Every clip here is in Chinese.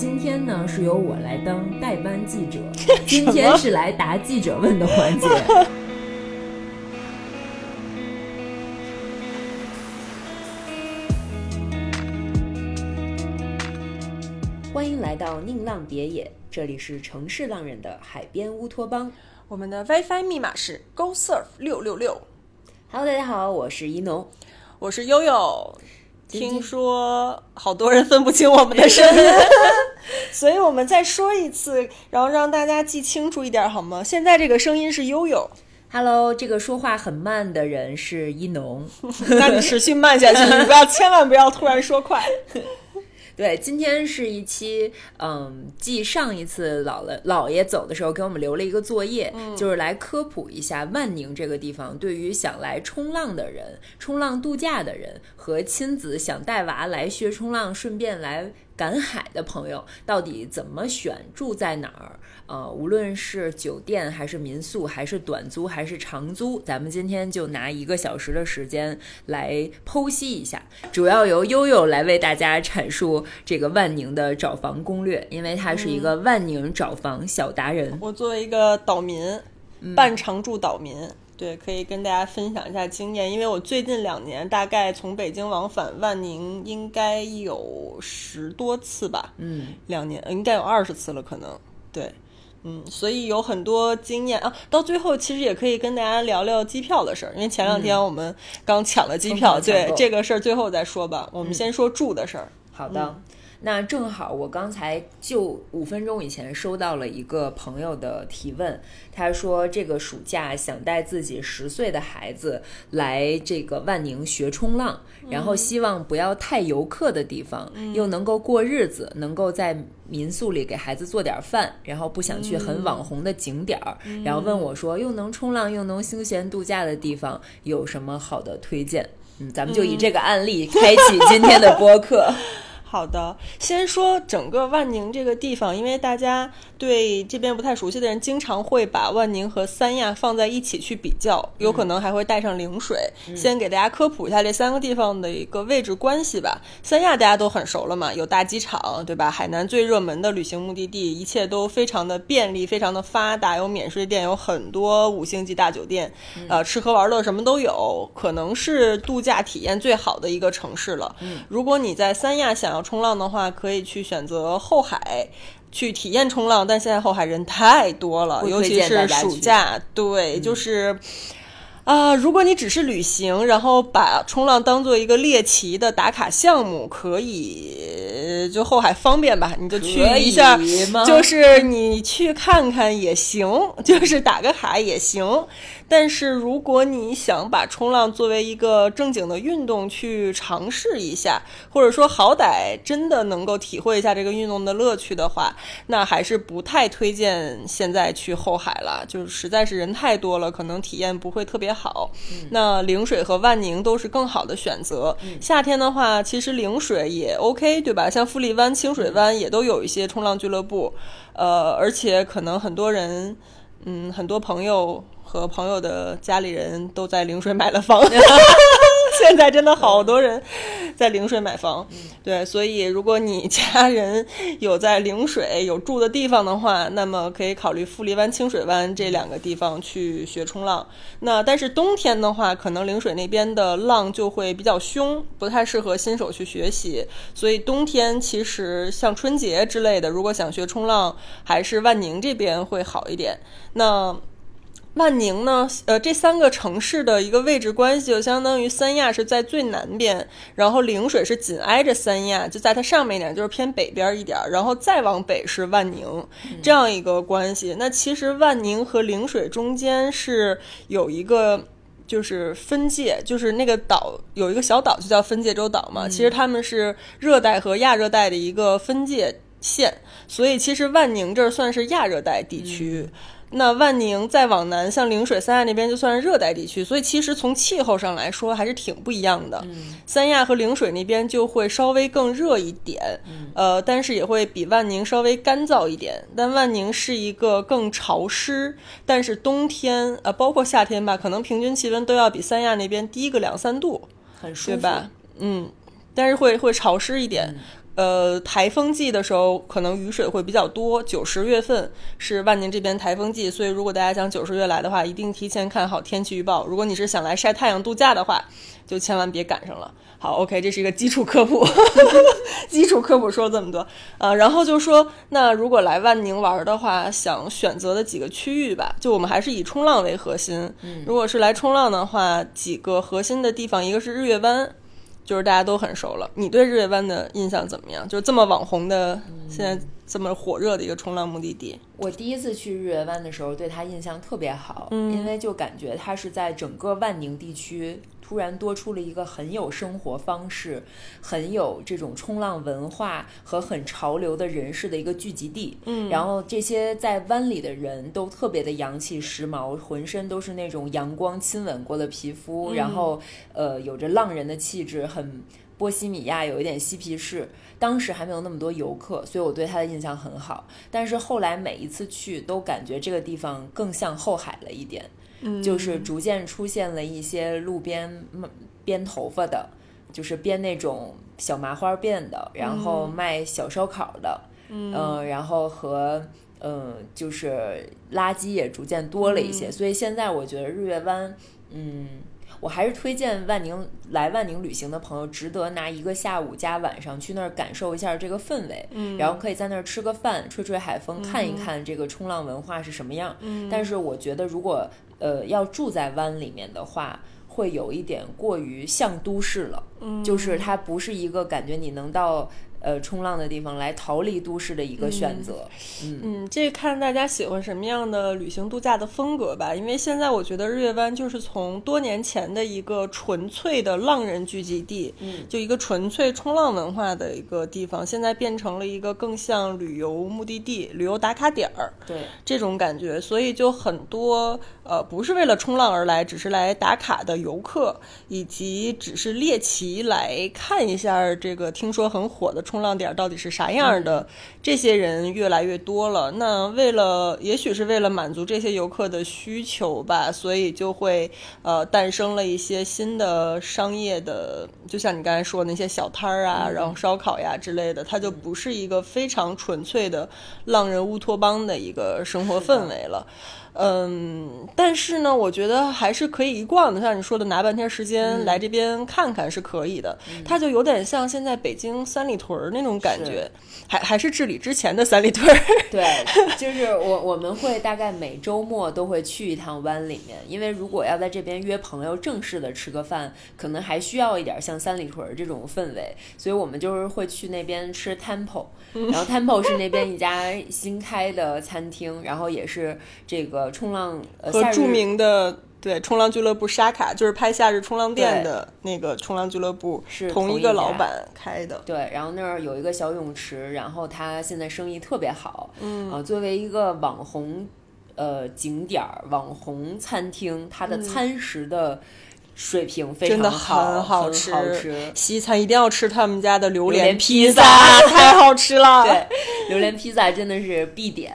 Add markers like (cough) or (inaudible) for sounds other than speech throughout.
今天呢是由我来当代班记者，(laughs) 今天是来答记者问的环节。(laughs) 欢迎来到宁浪别野，这里是城市浪人的海边乌托邦。我们的 WiFi 密码是 GoSurf 六六六。Hello，大家好，我是一农。我是悠悠。听说好多人分不清我们的声音，(laughs) (laughs) 所以我们再说一次，然后让大家记清楚一点好吗？现在这个声音是悠悠，Hello，这个说话很慢的人是一农。(laughs) 那你持续慢下去，你不要千万不要突然说快。(laughs) 对，今天是一期，嗯，继上一次姥姥姥爷走的时候给我们留了一个作业，就是来科普一下万宁这个地方，对于想来冲浪的人、冲浪度假的人和亲子想带娃来学冲浪，顺便来赶海的朋友，到底怎么选住在哪儿？呃，无论是酒店还是民宿，还是短租还是长租，咱们今天就拿一个小时的时间来剖析一下，主要由悠悠来为大家阐述这个万宁的找房攻略，因为他是一个万宁找房小达人。我作为一个岛民，半常住岛民，对，可以跟大家分享一下经验。因为我最近两年大概从北京往返万宁应该有十多次吧，嗯，两年应该有二十次了，可能对。嗯，所以有很多经验啊。到最后，其实也可以跟大家聊聊机票的事儿，因为前两天我们刚抢了机票，对这个事儿最后再说吧。我们先说住的事儿。好的。那正好，我刚才就五分钟以前收到了一个朋友的提问，他说这个暑假想带自己十岁的孩子来这个万宁学冲浪，然后希望不要太游客的地方，又能够过日子，能够在民宿里给孩子做点饭，然后不想去很网红的景点儿，然后问我说又能冲浪又能休闲度假的地方有什么好的推荐？嗯，咱们就以这个案例开启今天的播客。(laughs) 好的，先说整个万宁这个地方，因为大家对这边不太熟悉的人，经常会把万宁和三亚放在一起去比较，有可能还会带上陵水。先给大家科普一下这三个地方的一个位置关系吧。三亚大家都很熟了嘛，有大机场，对吧？海南最热门的旅行目的地，一切都非常的便利，非常的发达，有免税店，有很多五星级大酒店，呃，吃喝玩乐什么都有，可能是度假体验最好的一个城市了。如果你在三亚想要冲浪的话，可以去选择后海。去体验冲浪，但现在后海人太多了，尤其是暑假。对，就是啊、如果你只是旅行，然后把冲浪当做一个猎奇的打卡项目，可以就后海方便吧，你就去一下，就是你去看看也行，(laughs) 就是打个卡也行。但是如果你想把冲浪作为一个正经的运动去尝试一下，或者说好歹真的能够体会一下这个运动的乐趣的话，那还是不太推荐现在去后海了，就是实在是人太多了，可能体验不会特别好。那陵水和万宁都是更好的选择。夏天的话，其实陵水也 OK，对吧？像富丽湾、清水湾也都有一些冲浪俱乐部，呃，而且可能很多人，嗯，很多朋友和朋友的家里人都在陵水买了房。(laughs) 现在真的好多人在陵水买房，对，所以如果你家人有在陵水有住的地方的话，那么可以考虑富丽湾、清水湾这两个地方去学冲浪。那但是冬天的话，可能陵水那边的浪就会比较凶，不太适合新手去学习。所以冬天其实像春节之类的，如果想学冲浪，还是万宁这边会好一点。那万宁呢？呃，这三个城市的一个位置关系，就相当于三亚是在最南边，然后陵水是紧挨着三亚，就在它上面一点，就是偏北边一点，然后再往北是万宁，这样一个关系。那其实万宁和陵水中间是有一个。就是分界，就是那个岛有一个小岛，就叫分界洲岛嘛。其实他们是热带和亚热带的一个分界线，所以其实万宁这儿算是亚热带地区。那万宁再往南，像陵水、三亚那边就算是热带地区，所以其实从气候上来说还是挺不一样的。三亚和陵水那边就会稍微更热一点，呃，但是也会比万宁稍微干燥一点。但万宁是一个更潮湿，但是冬天呃，包括夏天吧，可能平均气温都要比三亚那边低个两三度，很舒服对吧？嗯，但是会会潮湿一点。呃，台风季的时候可能雨水会比较多，九十月份是万宁这边台风季，所以如果大家想九十月来的话，一定提前看好天气预报。如果你是想来晒太阳度假的话，就千万别赶上了。好，OK，这是一个基础科普，(laughs) 基础科普说了这么多，啊，然后就说，那如果来万宁玩的话，想选择的几个区域吧，就我们还是以冲浪为核心。如果是来冲浪的话，几个核心的地方，一个是日月湾。就是大家都很熟了。你对日月湾的印象怎么样？就是这么网红的，现在这么火热的一个冲浪目的地。我第一次去日月湾的时候，对它印象特别好，因为就感觉它是在整个万宁地区。突然多出了一个很有生活方式、很有这种冲浪文化和很潮流的人士的一个聚集地。嗯，然后这些在湾里的人都特别的洋气时髦，浑身都是那种阳光亲吻过的皮肤，然后呃有着浪人的气质，很波西米亚，有一点嬉皮士。当时还没有那么多游客，所以我对他的印象很好。但是后来每一次去，都感觉这个地方更像后海了一点。就是逐渐出现了一些路边编头发的，就是编那种小麻花辫的，然后卖小烧烤的，嗯，然后和嗯，就是垃圾也逐渐多了一些。所以现在我觉得日月湾，嗯，我还是推荐万宁来万宁旅行的朋友，值得拿一个下午加晚上去那儿感受一下这个氛围，嗯，然后可以在那儿吃个饭，吹吹海风，看一看这个冲浪文化是什么样。嗯，但是我觉得如果呃，要住在湾里面的话，会有一点过于像都市了。嗯，就是它不是一个感觉你能到。呃，冲浪的地方来逃离都市的一个选择。嗯嗯，这看大家喜欢什么样的旅行度假的风格吧。因为现在我觉得日月湾就是从多年前的一个纯粹的浪人聚集地，嗯，就一个纯粹冲浪文化的一个地方，现在变成了一个更像旅游目的地、旅游打卡点儿。对，这种感觉，所以就很多呃，不是为了冲浪而来，只是来打卡的游客，以及只是猎奇来看一下这个听说很火的。冲浪点到底是啥样的？这些人越来越多了。那为了，也许是为了满足这些游客的需求吧，所以就会呃诞生了一些新的商业的，就像你刚才说那些小摊儿啊，然后烧烤呀之类的，它就不是一个非常纯粹的浪人乌托邦的一个生活氛围了。嗯，但是呢，我觉得还是可以一逛的。像你说的，拿半天时间来这边看看是可以的。它就有点像现在北京三里屯那种感觉，还还是治理之前的三里屯。(laughs) 对，就是我我们会大概每周末都会去一趟湾里面，因为如果要在这边约朋友正式的吃个饭，可能还需要一点像三里屯这种氛围，所以我们就是会去那边吃 Temple，然后 Temple 是那边一家新开的餐厅，然后也是这个。呃，冲浪和著名的对冲浪俱乐部沙卡，就是拍《夏日冲浪店》的那个冲浪俱乐部，是同一个老板开的。对，然后那儿有一个小泳池，然后他现在生意特别好。嗯啊，作为一个网红呃景点儿、网红餐厅，它的餐食的。水平非常好，好吃。吃西餐一定要吃他们家的榴莲披萨，(laughs) 太好吃了。对，榴莲披萨真的是必点。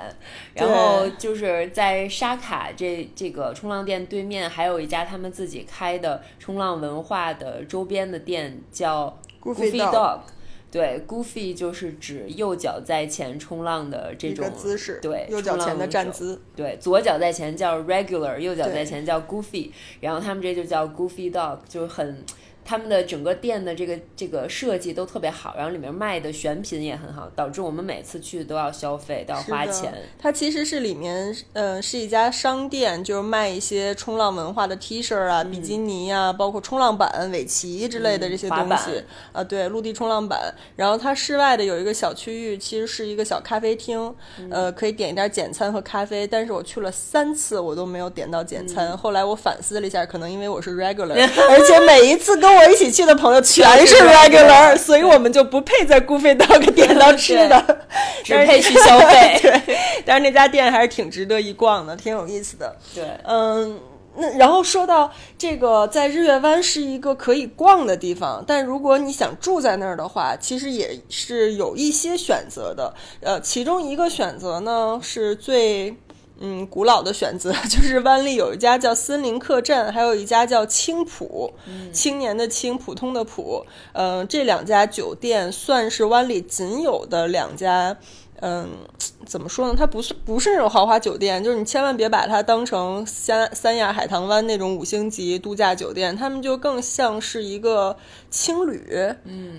然后就是在沙卡这这个冲浪店对面，还有一家他们自己开的冲浪文化的周边的店，叫 Goofy Dog。对，Goofy 就是指右脚在前冲浪的这种姿势，对，右脚前的站姿。对，左脚在前叫 Regular，右脚在前叫 Goofy，然后他们这就叫 Goofy Dog，就很。他们的整个店的这个这个设计都特别好，然后里面卖的选品也很好，导致我们每次去都要消费，都要花钱。它其实是里面，嗯，是一家商店，就是卖一些冲浪文化的 T 恤啊、比基尼啊，包括冲浪板、尾鳍之类的这些东西。啊，对，陆地冲浪板。然后它室外的有一个小区域，其实是一个小咖啡厅，呃，可以点一点简餐和咖啡。但是我去了三次，我都没有点到简餐。后来我反思了一下，可能因为我是 regular，(laughs) 而且每一次跟我一起去的朋友全是 regular，所以我们就不配在 Goofy Dog 点到吃的，只配去消费。(laughs) 对，但是那家店还是挺值得一逛的，挺有意思的。对，嗯，那然后说到这个，在日月湾是一个可以逛的地方，但如果你想住在那儿的话，其实也是有一些选择的。呃，其中一个选择呢，是最。嗯古老的选择，(laughs) 就是湾里有一家叫森林客栈，还有一家叫青浦，青年的青，普通的普。嗯、这两家酒店算是湾里仅有的两家。嗯，怎么说呢？它不是不是那种豪华酒店，就是你千万别把它当成三三亚海棠湾那种五星级度假酒店，他们就更像是一个青旅，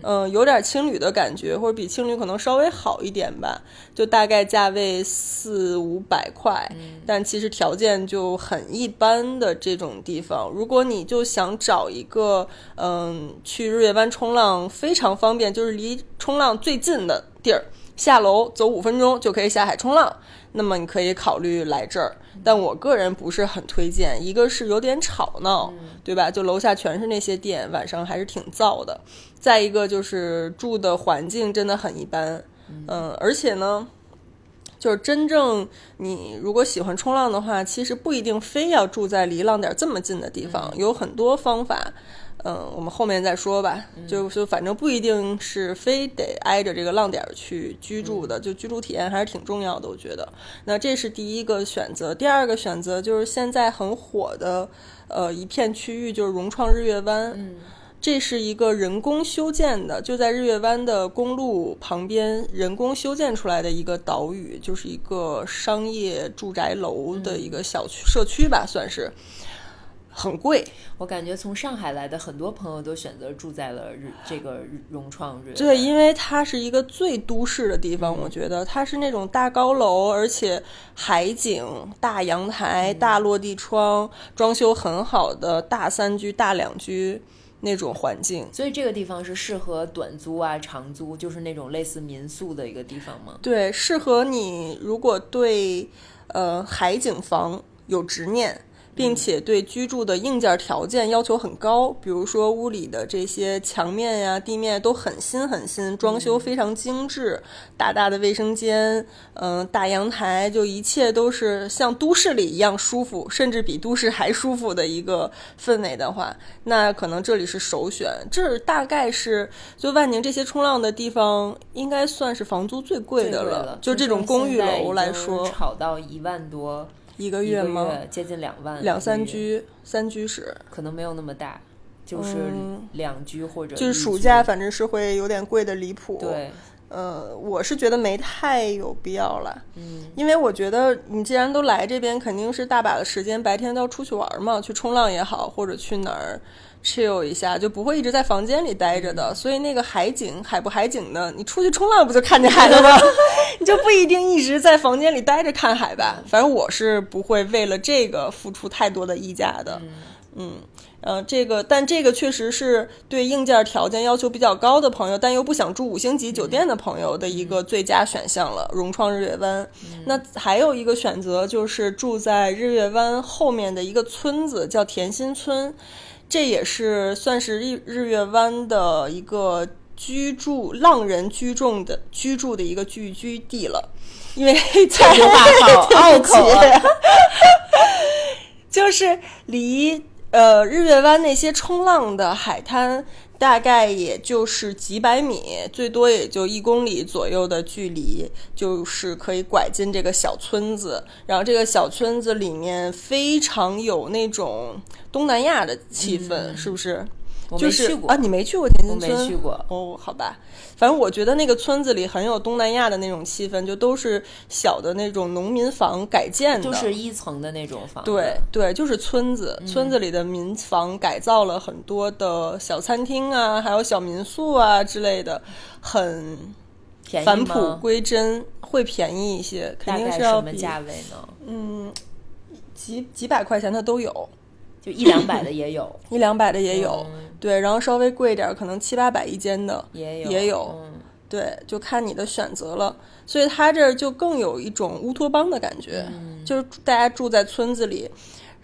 嗯有点青旅的感觉，或者比青旅可能稍微好一点吧，就大概价位四五百块，但其实条件就很一般的这种地方。如果你就想找一个嗯去日月湾冲浪非常方便，就是离冲浪最近的地儿。下楼走五分钟就可以下海冲浪，那么你可以考虑来这儿。但我个人不是很推荐，一个是有点吵闹，对吧？就楼下全是那些店，晚上还是挺燥的。再一个就是住的环境真的很一般，嗯，而且呢，就是真正你如果喜欢冲浪的话，其实不一定非要住在离浪点这么近的地方，有很多方法。嗯，我们后面再说吧。就就反正不一定是非得挨着这个浪点儿去居住的，就居住体验还是挺重要的，我觉得。那这是第一个选择，第二个选择就是现在很火的，呃，一片区域就是融创日月湾。嗯，这是一个人工修建的，就在日月湾的公路旁边人工修建出来的一个岛屿，就是一个商业住宅楼的一个小区、社区吧，算是。很贵，我感觉从上海来的很多朋友都选择住在了日这个融创日。对，因为它是一个最都市的地方，我觉得它是那种大高楼，而且海景、大阳台、大落地窗，装修很好的大三居、大两居那种环境。所以这个地方是适合短租啊、长租，就是那种类似民宿的一个地方吗？对，适合你如果对呃海景房有执念。并且对居住的硬件条件要求很高，比如说屋里的这些墙面呀、地面都很新很新，装修非常精致，大大的卫生间，嗯、大阳台，就一切都是像都市里一样舒服，甚至比都市还舒服的一个氛围的话，那可能这里是首选。这儿大概是就万宁这些冲浪的地方，应该算是房租最贵的了，就这种公寓楼来说，炒到一万多一个月吗？月，接近两万，两三居、三居室。可能没有那么大，就是嗯两居或者就是暑假，反正是会有点贵的离谱。，对，呃，我是觉得没太有必要了，嗯，因为我觉得你既然都来这边，肯定是大把的时间，白天都要出去玩嘛，去冲浪也好，或者去哪儿 chill 一下，就不会一直在房间里待着嗯的。所以那个海景，海不海景的，你出去冲浪不就看见海了吗？(laughs) 你就不一定一直在房间里待着看海吧。反正我是不会为了这个付出太多的溢价的。嗯，呃，这个，但这个确实是对硬件条件要求比较高的朋友，但又不想住五星级酒店的朋友的一个最佳选项了。融创日月湾，那还有一个选择就是住在日月湾后面的一个村子，叫田心村，这也是算是日日月湾的一个居住浪人居住的居住的一个聚居地了，因为在这句话好拗口啊 (laughs) 就是离呃日月湾那些冲浪的海滩，大概也就是几百米，最多也就一公里左右的距离，就是可以拐进这个小村子。然后这个小村子里面非常有那种东南亚的气氛，是不是？嗯我就是没去过啊，你没去过田我心村？没去过，哦，好吧，反正我觉得那个村子里很有东南亚的那种气氛，就都是小的那种农民房改建的，就是一层的那种房，对对，就是村子，村子里的民房改造了很多的小餐厅啊，还有小民宿啊之类的，很返璞？归真，会便宜一些，肯大概定是要什么价位呢？嗯几几百块钱的都有，就一两百的也有，(laughs) 一两百的也有，嗯对，然后稍微贵一点，可能七八百一间的也有，也有嗯对，就看你的选择了。所以它这儿就更有一种乌托邦的感觉，就是大家住在村子里，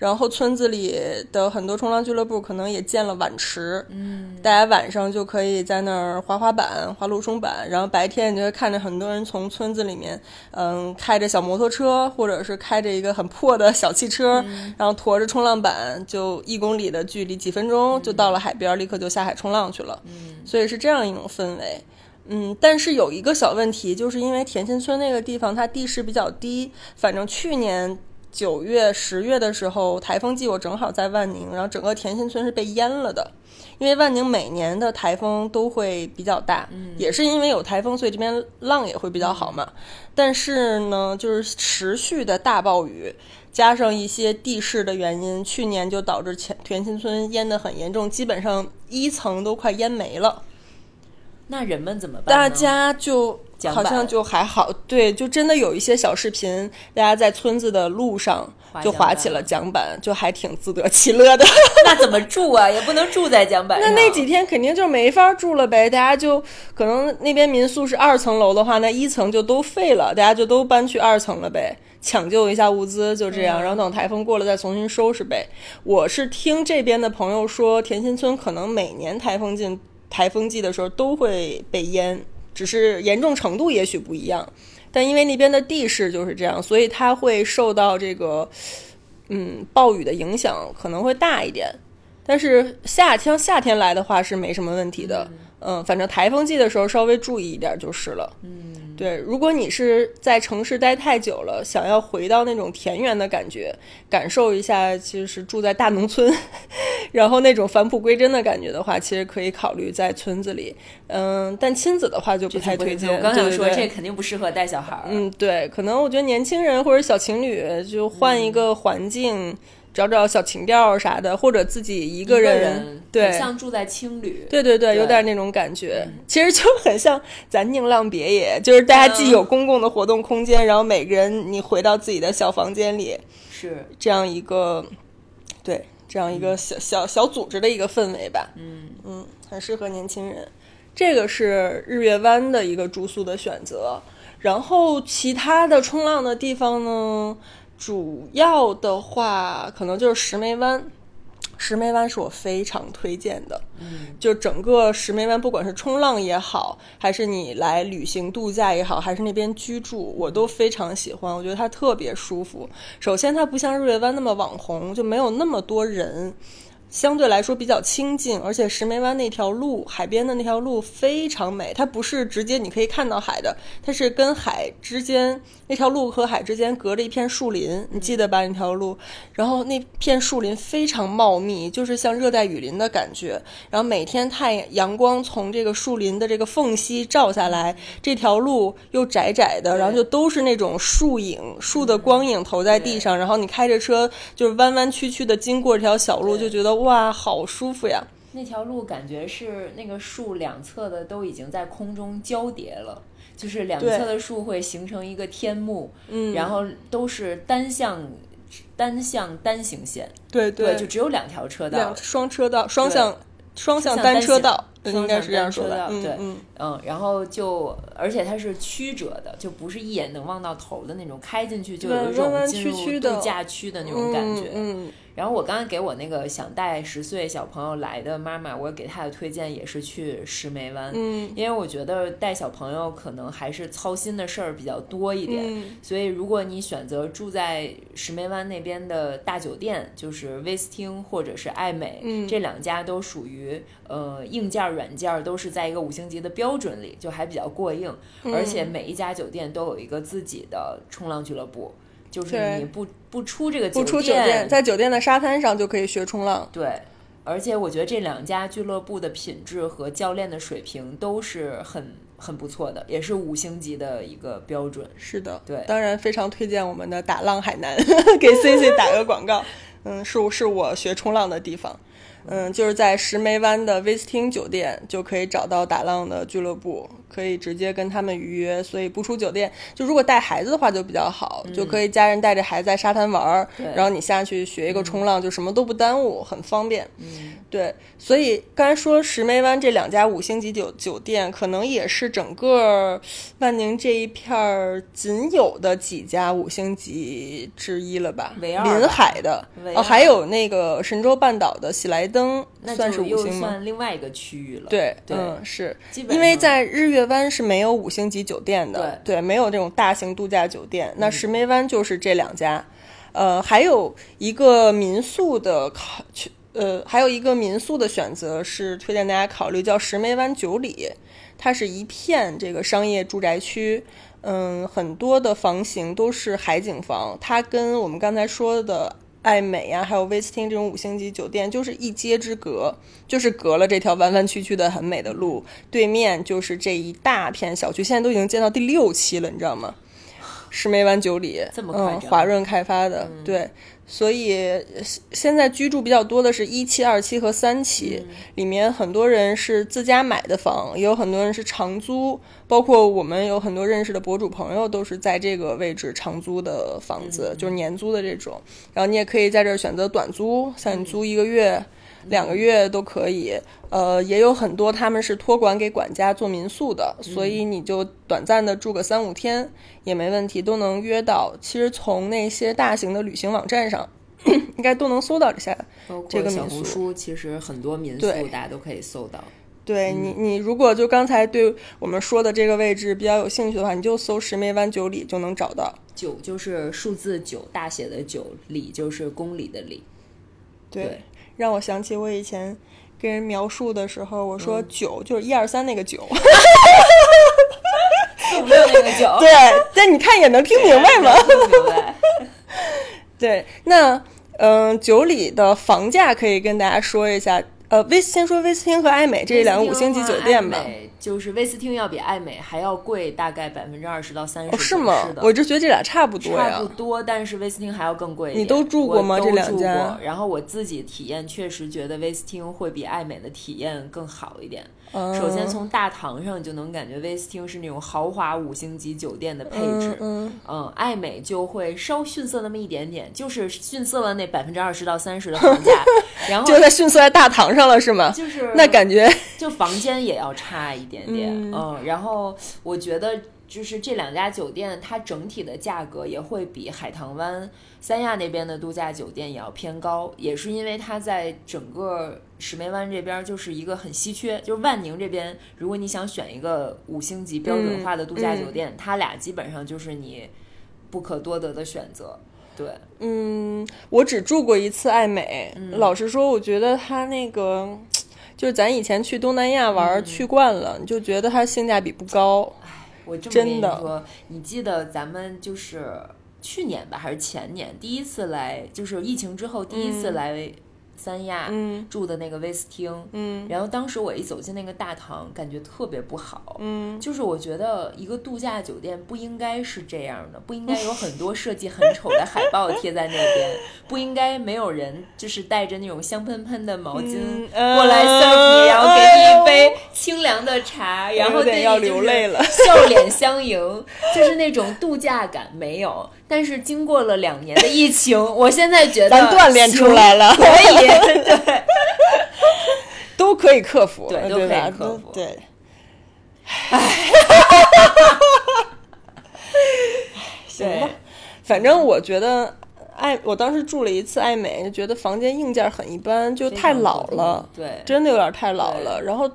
然后村子里的很多冲浪俱乐部可能也建了碗池，嗯，大家晚上就可以在那儿滑滑板、滑陆冲板，然后白天你就会看着很多人从村子里面，嗯，开着小摩托车，或者是开着一个很破的小汽车，然后驮着冲浪板，就一公里的距离，几分钟就到了海边，立刻就下海冲浪去了。嗯所以是这样一种氛围。嗯，但是有一个小问题，就是因为田心村那个地方它地势比较低，反正去年九月、十月的时候，台风季我正好在万宁，然后整个田心村是被淹了的。因为万宁每年的台风都会比较大，也是因为有台风，所以这边浪也会比较好嘛。但是呢，就是持续的大暴雨，加上一些地势的原因，去年就导致田田心村淹得很严重，基本上一层都快淹没了。那人们怎么办？大家就好像就还好，对，就真的有一些小视频，大家在村子的路上就滑起了桨板，就还挺自得其乐的。(laughs) 那怎么住啊？也不能住在桨板上。那那几天肯定就没法住了呗。大家就可能那边民宿是二层楼的话，那一层就都废了，大家就都搬去二层了呗，抢救一下物资，就这样。然后等台风过了再重新收拾呗。我是听这边的朋友说，田心村可能每年台风进。台风季的时候都会被淹，只是严重程度也许不一样。但因为那边的地势就是这样，所以它会受到这个嗯暴雨的影响可能会大一点。但是夏天夏天来的话是没什么问题的。嗯，反正台风季的时候稍微注意一点就是了。嗯。对，如果你是在城市待太久了，想要回到那种田园的感觉，感受一下，其实是住在大农村，(laughs) 然后那种返璞归真的感觉的话，其实可以考虑在村子里。嗯，但亲子的话就不太推荐。我刚想说，这肯定不适合带小孩儿。嗯，对，可能我觉得年轻人或者小情侣就换一个环境。找找小情调啥的，或者自己一个人，对，像住在青旅，对对对，有点那种感觉。其实就很像咱宁浪别野，就是大家既有公共的活动空间，然后每个人你回到自己的小房间里，是这样一个，对，这样一个小小小组织的一个氛围吧。嗯嗯，很适合年轻人。这个是日月湾的一个住宿的选择，然后其他的冲浪的地方呢？主要的话，可能就是石梅湾。石梅湾是我非常推荐的，嗯，就整个石梅湾，不管是冲浪也好，还是你来旅行度假也好，还是那边居住，我都非常喜欢。我觉得它特别舒服。首先，它不像日月湾那么网红，就没有那么多人。相对来说比较清静，而且石梅湾那条路，海边的那条路非常美。它不是直接你可以看到海的，它是跟海之间那条路和海之间隔着一片树林，你记得吧？那条路，然后那片树林非常茂密，就是像热带雨林的感觉。然后每天太阳阳光从这个树林的这个缝隙照下来，这条路又窄窄的，然后就都是那种树影，树的光影投在地上，然后你开着车就是弯弯曲曲的经过这条小路，就觉得。哇，好舒服呀！那条路感觉是那个树两侧的都已经在空中交叠了，就是两侧的树会形成一个天幕，嗯，然后都是单向单向单行线，对对，就只有两条车道，双车道，双向双向单车道。应该是这样说的，对，嗯嗯，然后就，而且它是曲折的，就不是一眼能望到头的那种，开进去就有一种进入度假区的那种感觉，嗯。然后我刚刚给我那个想带十岁小朋友来的妈妈，我给她的推荐也是去石梅湾，嗯，因为我觉得带小朋友可能还是操心的事儿比较多一点，嗯，所以如果你选择住在石梅湾那边的大酒店，就是威斯汀或者是爱美，嗯，这两家都属于呃硬件。软件都是在一个五星级的标准里，就还比较过硬，而且每一家酒店都有一个自己的冲浪俱乐部，就是你不不出这个不出酒店，在酒店的沙滩上就可以学冲浪。对，而且我觉得这两家俱乐部的品质和教练的水平都是很很不错的，也是五星级的一个标准。是的，对，当然非常推荐我们的打浪海南，(laughs) 给 C C 打个广告。嗯，是是我学冲浪的地方。嗯，就是在石梅湾的威斯汀酒店就可以找到打浪的俱乐部。可以直接跟他们预约，所以不出酒店。就如果带孩子的话就比较好，就可以家人带着孩子在沙滩玩儿，然后你下去学一个冲浪，就什么都不耽误，很方便。嗯，对。所以刚才说石梅湾这两家五星级酒酒店，可能也是整个万宁这一片儿仅有的几家五星级之一了吧？临海的哦，还有那个神州半岛的喜来登，算是五星吗？算另外一个区域了。对，嗯，是因为在日月。湾是没有五星级酒店的，对，没有这种大型度假酒店。那石梅湾就是这两家，呃，还有一个民宿的考呃，还有一个民宿的选择是推荐大家考虑，叫石梅湾九里，它是一片这个商业住宅区，嗯，很多的房型都是海景房，它跟我们刚才说的爱美呀，还有威斯汀这种五星级酒店就是一街之隔，就是隔了这条弯弯曲曲的很美的路，对面就是这一大片小区，现在都已经建到第六期了，你知道吗？石梅湾九里，这么快嗯，华润开发的，对。所以呃现在居住比较多的是一期、二期和三期，里面很多人是自家买的房，也有很多人是长租，包括我们有很多认识的博主朋友都是在这个位置长租的房子，就是年租的这种。然后你也可以在这儿选择短租，像你租一个月、两个月都可以。呃，也有很多他们是托管给管家做民宿的，所以你就短暂的住个三五天也没问题，都能约到。其实从那些大型的旅行网站上，(clears throat) 应该都能搜到这下包这个小红宿。书，其实很多民宿大家都可以搜到。对你，你如果就刚才对我们说的这个位置比较有兴趣的话，你就搜石梅湾九里就能找到。九就是数字九，大写的九，里就是公里的里。对让我想起我以前跟人描述的时候，我说九、就是一二三那个九。(laughs) 四五六那个九，对，但你看也能听明白吗？听明白。对，那嗯，九里的房价可以跟大家说一下。呃，威先说威斯汀和艾美这两个五星级酒店吧就是威斯汀要比艾美还要贵，大概百分之二十到三十、哦，是吗的？我就觉得这俩差不多呀差不。多，但是威斯汀还要更贵一点。你都住过吗这两住家过然后我自己体验确实觉得威斯汀会比艾美的体验更好一点。嗯。首先从大堂上就能感觉威斯汀是那种豪华五星级酒店的配置，嗯。嗯，爱美就会稍逊色那么一点点，就是逊色了那百分之二十到三十的房价，(laughs) 然后就在逊色在大堂上了，是吗？就是那感觉就房间也要差一点点，嗯。嗯，然后我觉得就是这两家酒店，它整体的价格也会比海棠湾、三亚那边的度假酒店也要偏高，也是因为它在整个石梅湾这边就是一个很稀缺，就是万宁这边，如果你想选一个五星级标准化的度假酒店，它俩基本上就是你不可多得的选择，对。嗯，我只住过一次爱美。嗯老实说，我觉得它那个，就是咱以前去东南亚玩、嗯去惯了，你就觉得它性价比不高。我这么跟你说，你记得咱们就是去年吧，还是前年第一次来，就是疫情之后第一次来三亚、嗯住的那个威斯汀，嗯然后当时我一走进那个大堂，感觉特别不好。嗯，就是我觉得一个度假酒店不应该是这样的，不应该有 (laughs) 很多设计很丑的海报贴在那边，(laughs) 不应该没有人就是带着那种香喷喷的毛巾嗯过来 serve 你，然后给你一杯清凉的茶，然后你就是流泪了笑脸相迎，就是那种度假感没有。但是经过了两年的疫情，我现在觉得咱锻炼出来了可以，(laughs) 对。都可以克服，对都可以？克服都对。行吧对，反正我觉得爱，我当时住了一次爱美，就觉得房间硬件很一般，就太老了。对，真的有点太老了，然后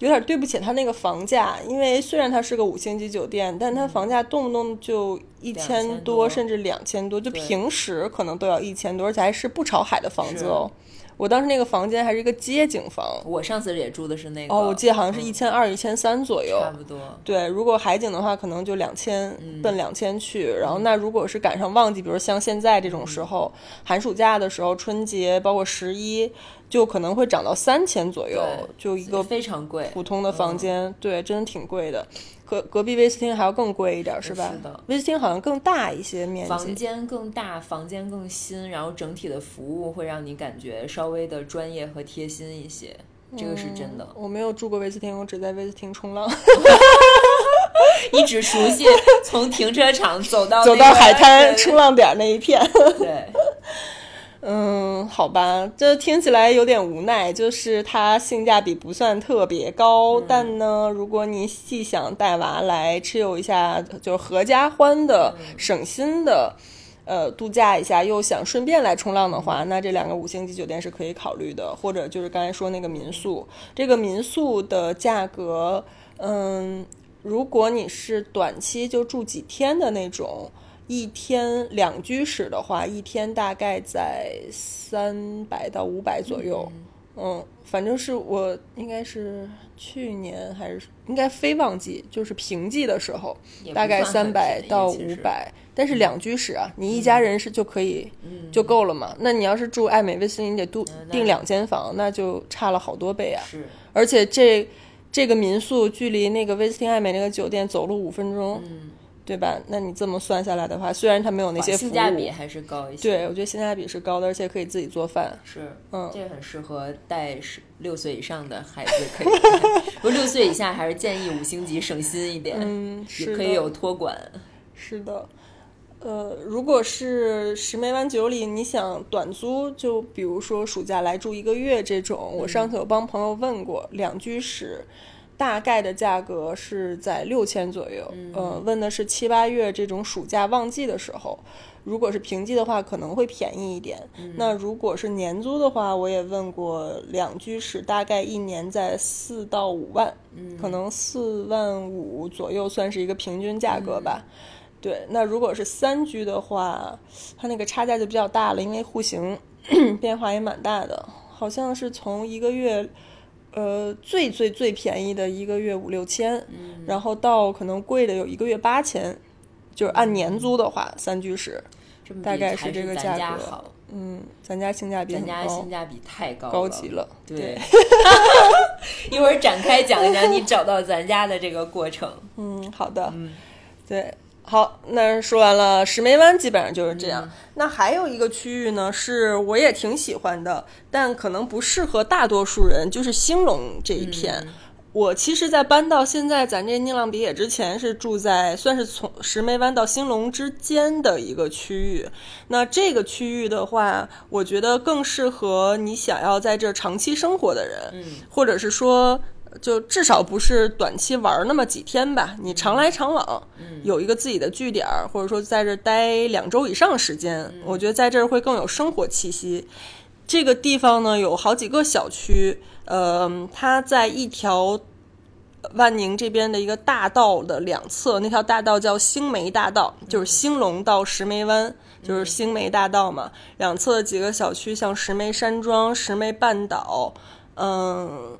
有点对不起他那个房价，因为虽然它是个五星级酒店，但它房价动不动就一千2000多，甚至两千多，就平时可能都要一千多，而且还是不朝海的房子哦。我当时那个房间还是一个街景房，我上次也住的是那个，哦，我记得好像是嗯一千二、一千三左右。差不多。对，如果海景的话，可能就两千、嗯奔两千去。然后，那如果是赶上旺季，比如像现在这种时候，嗯寒暑假的时候，春节包括十一，就可能会涨到三千左右，就一个非常贵，普通的房嗯间。对，真的挺贵的。隔隔壁威斯汀还要更贵一点，是吧？是的威斯汀好像更大一些面积房。间更大，房间更新，然后整体的服务会让你感觉稍微的专业和贴心一些，这个是真的。我没有住过威斯汀，我只在威斯汀冲浪，(laughs) 你只熟悉从停车场走到 (laughs) 走那个到海滩冲浪点儿那一片。对，嗯，好吧，这听起来有点无奈，就是它性价比不算特别高，嗯。但呢，如果你既想带娃来 chill 一下，就是合家欢的、嗯。省心的。呃，度假一下又想顺便来冲浪的嗯。话，那这两个五星级酒店是可以考虑的，或者就是刚才说那个民宿，这个民宿的价格，嗯，如果你是短期就住几天的那种，一天两居室的话，一天大概在三百到五百左右。嗯，反正是我应该是去年还是应该非旺季，就是平季的时候，大概三百到五百。但是两居室啊，你一家人是就可以就够了嘛？那你要是住爱美威斯汀，你得订订两间房，那就差了好多倍啊。是，而且这这个民宿距离那个威斯汀爱美那个酒店走路五分钟。嗯。对吧？那你这么算下来的话，虽然它没有那些服务，性价比还是高一些。对，我觉得性价比是高的，而且可以自己做饭。是，嗯，这个很适合带十六岁以上的孩子可以。(laughs) 不，六岁以下还是建议五星级省心一点。嗯，也可以有托管。是的，呃，如果是十梅湾九里，你想短租，就比如说暑假来住一个月这种，我上次有帮朋友问过，两居室。大概的价格是在六千左右，嗯，问的是七八月这种暑假旺季的时候，如果是平季的话可能会便宜一点。那如果是年租的话，我也问过两居室，大概一年在四到五万，可能四万五左右算是一个平均价格吧。对，那如果是三居的话，它那个差价就比较大了，因为户型 (coughs) 变化也蛮大的，好像是从一个月。呃，最最最便宜的一个月五六千，然后到可能贵的有一个月八千，就是按年租的话，三居室，大概是这个价格。嗯，咱家性价比咱家性价比太高高级了。对，一会儿展开讲一讲你找到咱家的这个过程。(laughs) 嗯，好的。嗯，对。好，那说完了石梅湾，基本上就是这样。那还有一个区域呢，是我也挺喜欢的，但可能不适合大多数人，就是兴隆这一片。我其实，在搬到现在咱这宁浪别野之前，是住在算是从石梅湾到兴隆之间的一个区域。那这个区域的话，我觉得更适合你想要在这长期生活的人，或者是说。就至少不是短期玩那么几天吧，你常来常往，有一个自己的据点，或者说在这待两周以上时间，我觉得在这儿会更有生活气息。这个地方呢有好几个小区，呃，它在一条万宁这边的一个大道的两侧，那条大道叫星梅大道，就是兴隆到石梅湾，就是星梅大道嘛。两侧的几个小区，像石梅山庄、石梅半岛，嗯。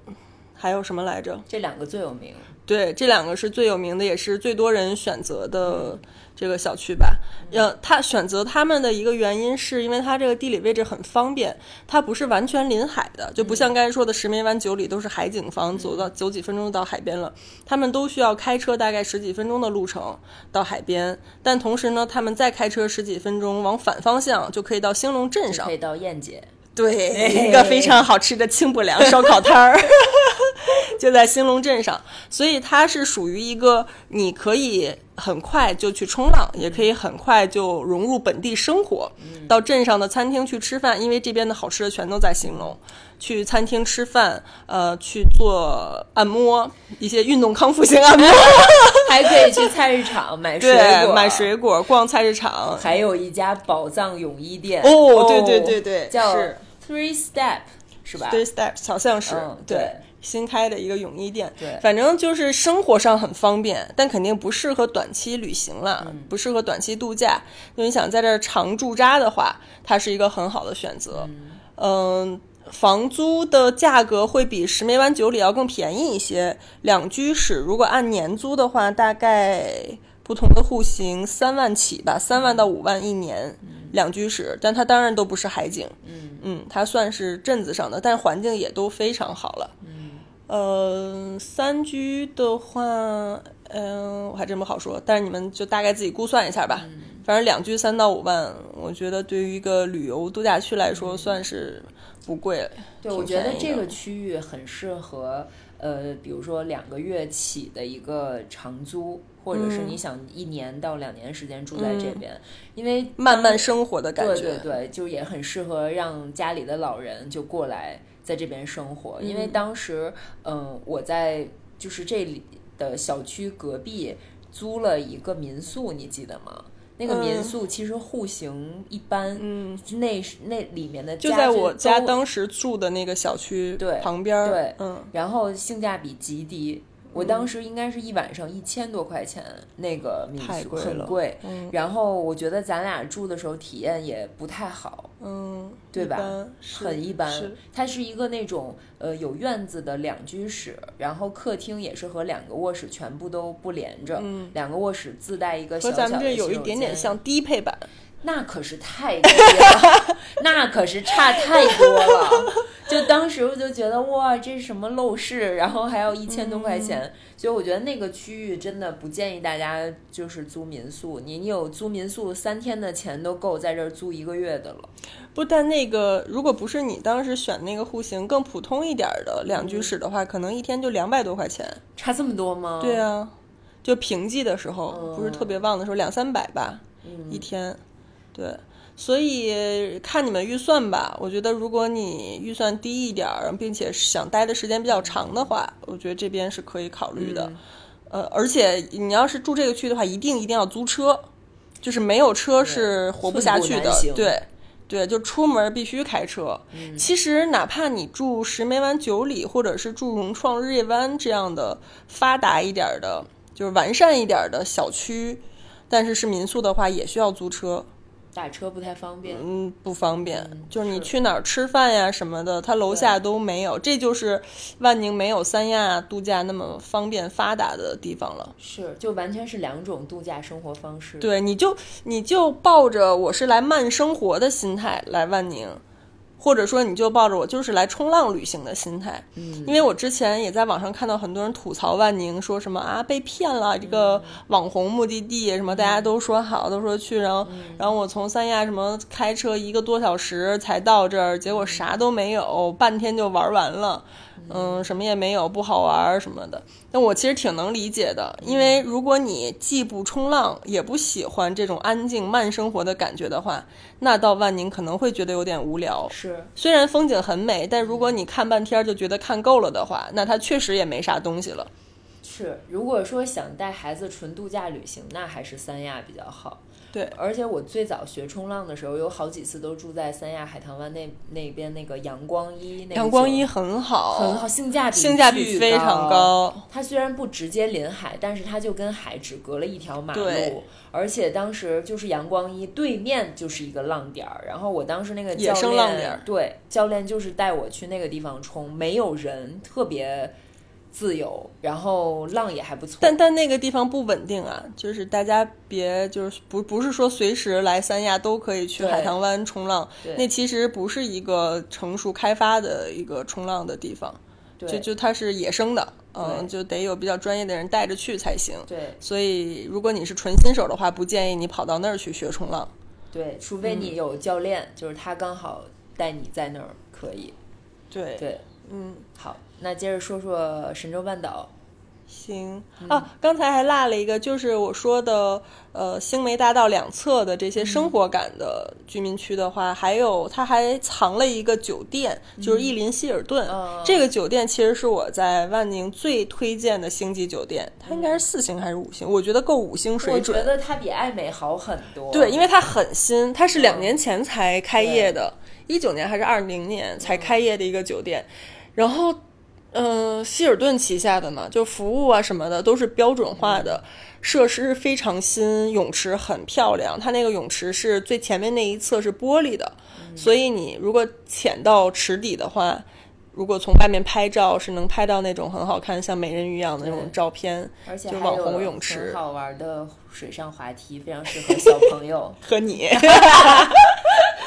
还有什么来着？这两个最有名。对，这两个是最有名的，也是最多人选择的这个小区吧。呃，他选择他们的一个原因，是因为它这个地理位置很方便，它不是完全临海的，就不像刚才说的石梅湾、九里都是海景房，走到走几分钟就到海边了。他们都需要开车大概十几分钟的路程到海边，但同时呢，他们再开车十几分钟往反方向就可以到兴隆镇上，可以到燕姐。对，一个非常好吃的清补凉烧烤摊儿。(laughs) 就在兴隆镇上，所以它是属于一个你可以很快就去冲浪，也可以很快就融入本地生活。到镇上的餐厅去吃饭，因为这边的好吃的全都在兴隆。去餐厅吃饭，呃，去做按摩，一些运动康复型按摩，(laughs) 还可以去菜市场买水果，买水果，逛菜市场。还有一家宝藏泳衣店哦，对对对对，叫 Three Step 是吧？Three Step 好像是对。新开的一个泳衣店，对，反正就是生活上很方便，但肯定不适合短期旅行了，不适合短期度假。就你想在这儿长驻扎的话，它是一个很好的选择。嗯，房租的价格会比石梅湾九里要更便宜一些。两居室如果按年租的话，大概不同的户型三万起吧，三万到五万一年。两居室，但它当然都不是海景。嗯嗯，它算是镇子上的，但环境也都非常好了。呃，三居的话，嗯，我还真不好说。但是你们就大概自己估算一下吧。反正两居三到五万，我觉得对于一个旅游度假区来说，算是不贵。对，我觉得这个区域很适合，呃，比如说两个月起的一个长租，或者是你想一年到两年时间住在这边，因为慢慢生活的感觉。对对对，就也很适合让家里的老人就过来。在这边生活，因为当时，嗯，我在就是这里的小区隔壁租了一个民宿，你记得吗？那个民宿其实户型一般，嗯，那那里面的就在我家当时住的那个小区对旁边，对，嗯，然后性价比极低，我当时应该是一晚上一千多块钱，那个民宿太贵了很贵。嗯然后我觉得咱俩住的时候体验也不太好，嗯，对吧一很一般是。它是一个那种呃有院子的两居室，然后客厅也是和两个卧室全部都不连着，嗯两个卧室自带一个小和小的咱们这有一点点像低配版。那可是太低了，(laughs) 那可是差太多了。就当时我就觉得哇，这是什么陋室，然后还要一千多块钱，所以我觉得那个区域真的不建议大家就是租民宿。你你有租民宿三天的钱都够在这儿租一个月的了。不，但那个如果不是你当时选那个户型更普通一点儿的两居室的话，可能一天就两百多块钱。差这么多吗？对啊，就平季的时候，不是特别旺的时候，两三百吧，一天。对，所以看你们预算吧。我觉得如果你预算低一点儿，并且想待的时间比较长的话，我觉得这边是可以考虑的。呃，而且你要是住这个区的话，一定一定要租车，就是没有车是活不下去的。对。对，就出门必须开车。其实哪怕你住石梅湾九里，或者是住融创日月湾这样的发达一点儿的，就是完善一点儿的小区，但是是民宿的话，也需要租车。打车不太方便。嗯，不方便。就是你去哪儿吃饭呀什么的，他楼下都没有。这就是万宁没有三亚度假那么方便发达的地方了。是，就完全是两种度假生活方式。对，你就你就抱着我是来慢生活的心态来万宁，或者说你就抱着我就是来冲浪旅行的心态。嗯，因为我之前也在网上看到很多人吐槽万宁，说什么啊被骗了，这个网红目的地什么大家都说好，都说去，然后然后我从三亚什么开车一个多小时才到这儿，结果啥都没有，半天就玩完了。嗯，什么也没有，不好玩儿什么的。那我其实挺能理解的，因为如果你既不冲浪，也不喜欢这种安静慢生活的感觉的话，那到万宁可能会觉得有点无聊。是，虽然风景很美，但如果你看半天就觉得看够了的话，那它确实也没啥东西了。是，如果说想带孩子纯度假旅行，那还是三亚比较好。对，而且我最早学冲浪的时候，有好几次都住在三亚海棠湾那那边那个阳光一，那个阳光一很好，很好，性价比性价比非常高。它虽然不直接临海，但是它就跟海只隔了一条马路，而且当时就是阳光一对面就是一个浪点儿，然后我当时那个野教练生浪点儿对教练就是带我去那个地方冲，没有人，特别自由，然后浪也还不错。但但那个地方不稳定啊，就是大家别就是不不是说随时来三亚都可以去海棠湾冲浪，那其实不是一个成熟开发的一个冲浪的地方，就就它是野生的，嗯，就得有比较专业的人带着去才行。对。所以如果你是纯新手的话，不建议你跑到那儿去学冲浪。对，除非嗯你有教练，就是他刚好带你在那儿可以。对，对，嗯，好，那接着说说神州半岛。行嗯啊，刚才还落了一个，就是我说的，呃，星梅大道两侧的这些生活感的居民区的话，还有它还藏了一个酒店，就是逸林希尔顿。哦这个酒店其实是我在万宁最推荐的星级酒店，它应该是四星还是五星？我觉得够五星水准我觉。得它比爱美好很多。对，因为它很新，它是两嗯年前才开业的，一九年还是二零年才开业的一个酒店。然后，嗯、希尔顿旗下的嘛，就服务啊什么的都是标准化的，设施非常新，泳池很漂亮。它那个泳池是最前面那一侧是玻璃的，所以你如果潜到池底的话。如果从外面拍照，是能拍到那种很好看，像美人鱼一样的那种照片，而且就网红泳池好玩的水上滑梯，非常适合小朋友。和你。(laughs)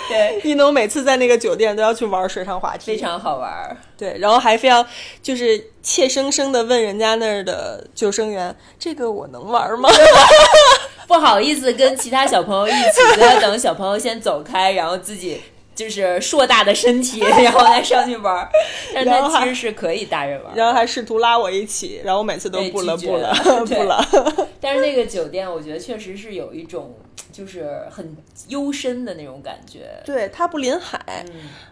对，(laughs) 一农每次在那个酒店都要去玩水上滑梯，非常好玩。对，然后还非要就是怯生生的问人家那儿的救生员：“这个我能玩吗 (laughs) 不好意思跟其他小朋友一起，就要等小朋友先走开，然后自己就是硕大的身体，(laughs) 然后来上去玩儿。但是然后还它其实是可以大人玩？”儿。然后还试图拉我一起，然后我每次都不了不了 (laughs) 不了。但是那个酒店，我觉得确实是有一种就是很幽深的那种感觉。对，它不临海，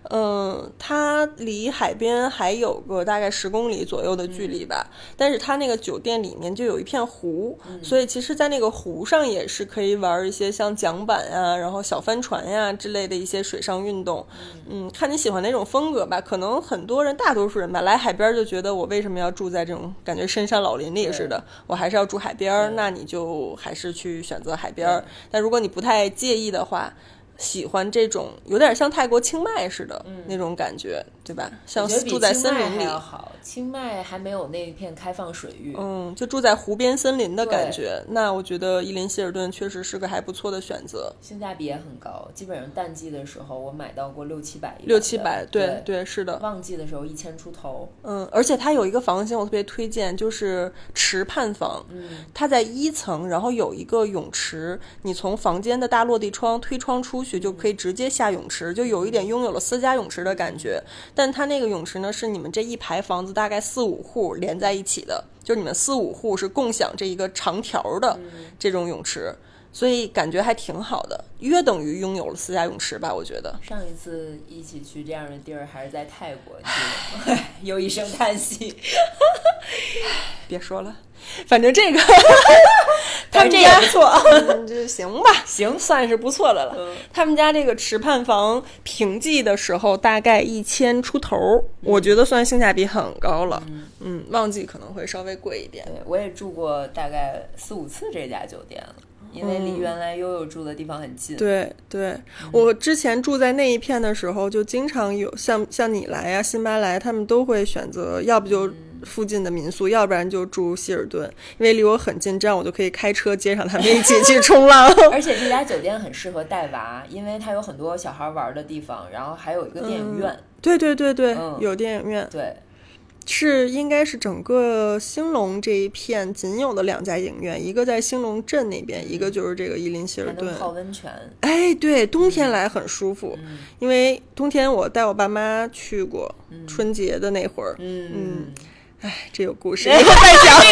嗯，它离海边还有个大概十公里左右的距离吧。但是它那个酒店里面就有一片湖，所以其实，在那个湖上也是可以玩一些像桨板呀、然后小帆船呀之类的一些水上运动。嗯，看你喜欢哪种风格吧。可能很多人，大多数人吧，来海边就觉得我为什么要住在这种感觉深山老林里似的？我还是要住海边，那你就还是去选择海边。但如如果你不太介意的话，喜欢这种有点像泰国清迈似的那种感觉，对吧？像住在森林里好，清迈还没有那一片开放水域，嗯，就住在湖边森林的感觉。那我觉得伊林希尔顿确实是个还不错的选择，性价比也很高。基本上淡季的时候我买到过六七百，六七百，对对是的。旺季的时候一千出头，嗯，而且它有一个房型我特别推荐，就是池畔房，嗯，它在一层，然后有一个泳池，你从房间的大落地窗推窗出去就可以直接下泳池，就有一点拥有了私家泳池的感觉。但它那个泳池呢，是你们这一排房子大概四五户连在一起的，就你们四五户是共享这一个长条的这种泳池，所以感觉还挺好的，约等于拥有了私家泳池吧，我觉得。上一次一起去这样的地儿还是在泰国，你记得吗？(laughs) 又一声叹息。(laughs) 别说了，反正这个 (laughs) 他们这也不错，这行吧，行，算是不错的了。他们家这个池畔房平季的时候大概一千出头，我觉得算性价比很高了。嗯，旺季可能会稍微贵一点。对，我也住过大概四五次这家酒店了。因为离原来悠悠住的地方很近。对对，我之前住在那一片的时候，就经常有像像你来呀、辛巴来，他们都会选择，要不就附近的民宿，要不然就住希尔顿，因为离我很近，这样我就可以开车接上他们一起去冲浪。(laughs) 而且这家酒店很适合带娃，因为它有很多小孩玩的地方，然后还有一个电影院。对对对对，有电影院。对。是应该是整个兴隆这一片仅有的两家影院，一个在兴隆镇那边，一个就是这个伊林希尔顿。泡温泉。哎，对，冬天来很舒服，因为冬天我带我爸妈去过，春节的那会儿。嗯嗯。哎，这有故事，以后再讲。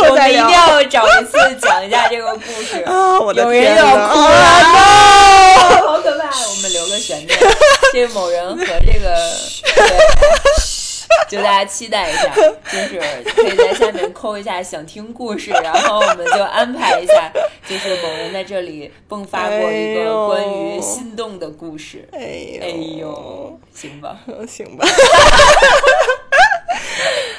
(laughs) 我们一定要找一次讲一下这个故事 (laughs) 啊！我的有人要哭了，(laughs) 好可怕！我们留个悬念，这某人和这个。就大家期待一下，就是可以在下面扣一下想听故事，然后我们就安排一下，就是某人在这里迸发过一个关于心动的故事。哎哎呦，行吧，行吧。(laughs)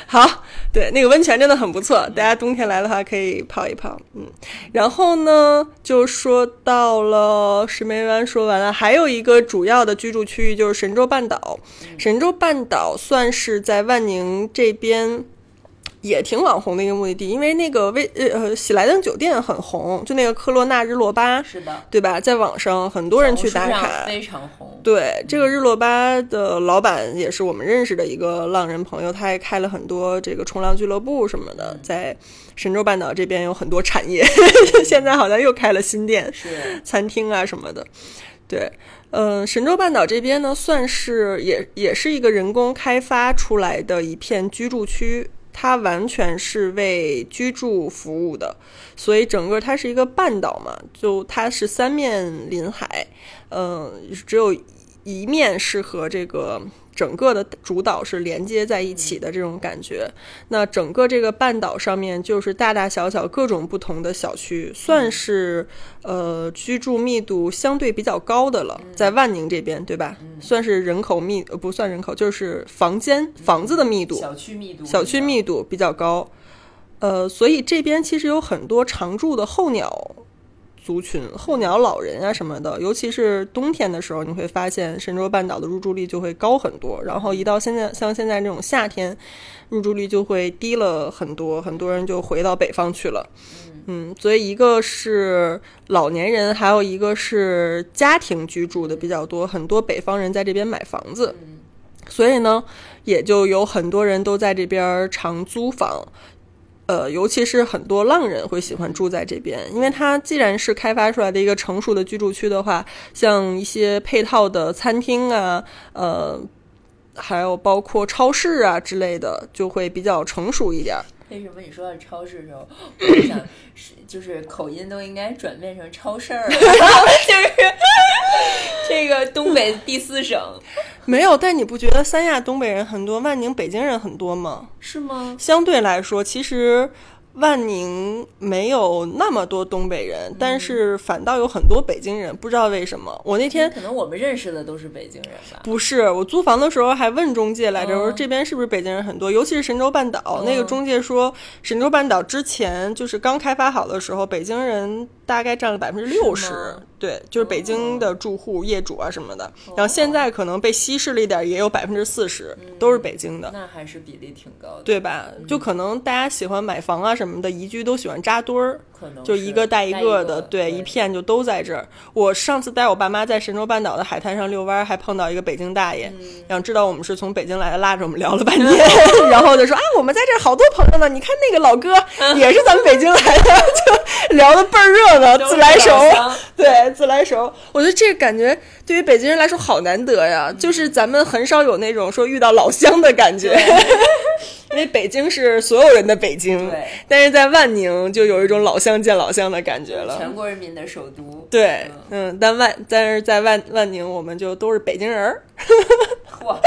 好，对，那个温泉真的很不错，大家冬天来的话可以泡一泡。嗯，然后呢，就说到了石梅湾，说完了，还有一个主要的居住区域就是神州半岛。神州半岛算是在万宁这边。也挺网红的一个目的地，因为那个威呃喜来登酒店很红，就那个科罗纳日落巴，是的，对吧？在网上很多人去打卡，非常红。对，这个日落巴的老板也是我们认识的一个浪人朋友，他还开了很多这个冲浪俱乐部什么的，在神州半岛这边有很多产业，(laughs) 现在好像又开了新店，是餐厅啊什么的。对，嗯，神州半岛这边呢，算是也也是一个人工开发出来的一片居住区。它完全是为居住服务的，所以整个它是一个半岛嘛，就它是三面临海，嗯，只有一面是和这个。整个的主岛是连接在一起的这种感觉，那整个这个半岛上面就是大大小小各种不同的小区，算是呃居住密度相对比较高的了，在万宁这边对吧？算是人口密呃不算人口，就是房间房子的密度，小区密度小区密度比较高，呃，所以这边其实有很多常住的候鸟。族群候鸟老人啊什么的，尤其是冬天的时候，你会发现神州半岛的入住率就会高很多。然后一到现在，像现在这种夏天，入住率就会低了很多，很多人就回到北方去了。嗯，所以一个是老年人，还有一个是家庭居住的比较多，很多北方人在这边买房子，所以呢，也就有很多人都在这边长租房。呃，尤其是很多浪人会喜欢住在这边，因为它既然是开发出来的一个成熟的居住区的话，像一些配套的餐厅啊，呃，还有包括超市啊之类的，就会比较成熟一点。为什么你说到超市的时候，我想是就是口音都应该转变成超市儿，就是 (laughs) 这个东北第四省 (laughs) 没有，但你不觉得三亚东北人很多，万宁北京人很多吗？是吗？相对来说，其实万宁没有那么多东北嗯人，但是反倒有很多北京人，不知道为什么。我那天可能我们认识的都是北京人吧。不是，我租房的时候还问中介来着，我说嗯这边是不是北京人很多？尤其是神州半岛，那个嗯中介说，神州半岛之前就是刚开发好的时候，北京人大概占了百分之六十对，就是北京的住户、业主啊什么的。然后现在可能被稀释了一点，也有百分之四十都是北京的。那还是比例挺高的，对吧？就可能大家喜欢买房啊什么的，宜居都喜欢扎堆儿，可能就一个带一个的，对，一片就都在这儿。我上次带我爸妈在神州半岛的海滩上遛弯儿，还碰到一个北京大爷，然后知道我们是从北京来的，拉着我们聊了半天，(laughs) 然后就说啊，我们在这儿好多朋友呢，你看那个老哥 (laughs) 也是咱们北京来的，就聊的倍儿热闹，自来熟老 (laughs) 自来熟。我觉得这个感觉对于北京人来说好难得呀，就是咱们很少有那种说遇到老乡的感觉。(laughs) 因为北京是所有人的北京对，但是在万宁就有一种老乡见老乡的感觉了。全国人民的首都。对嗯，嗯，但万但是在万万宁，我们就都是北京人儿。(laughs) 嚯！(laughs)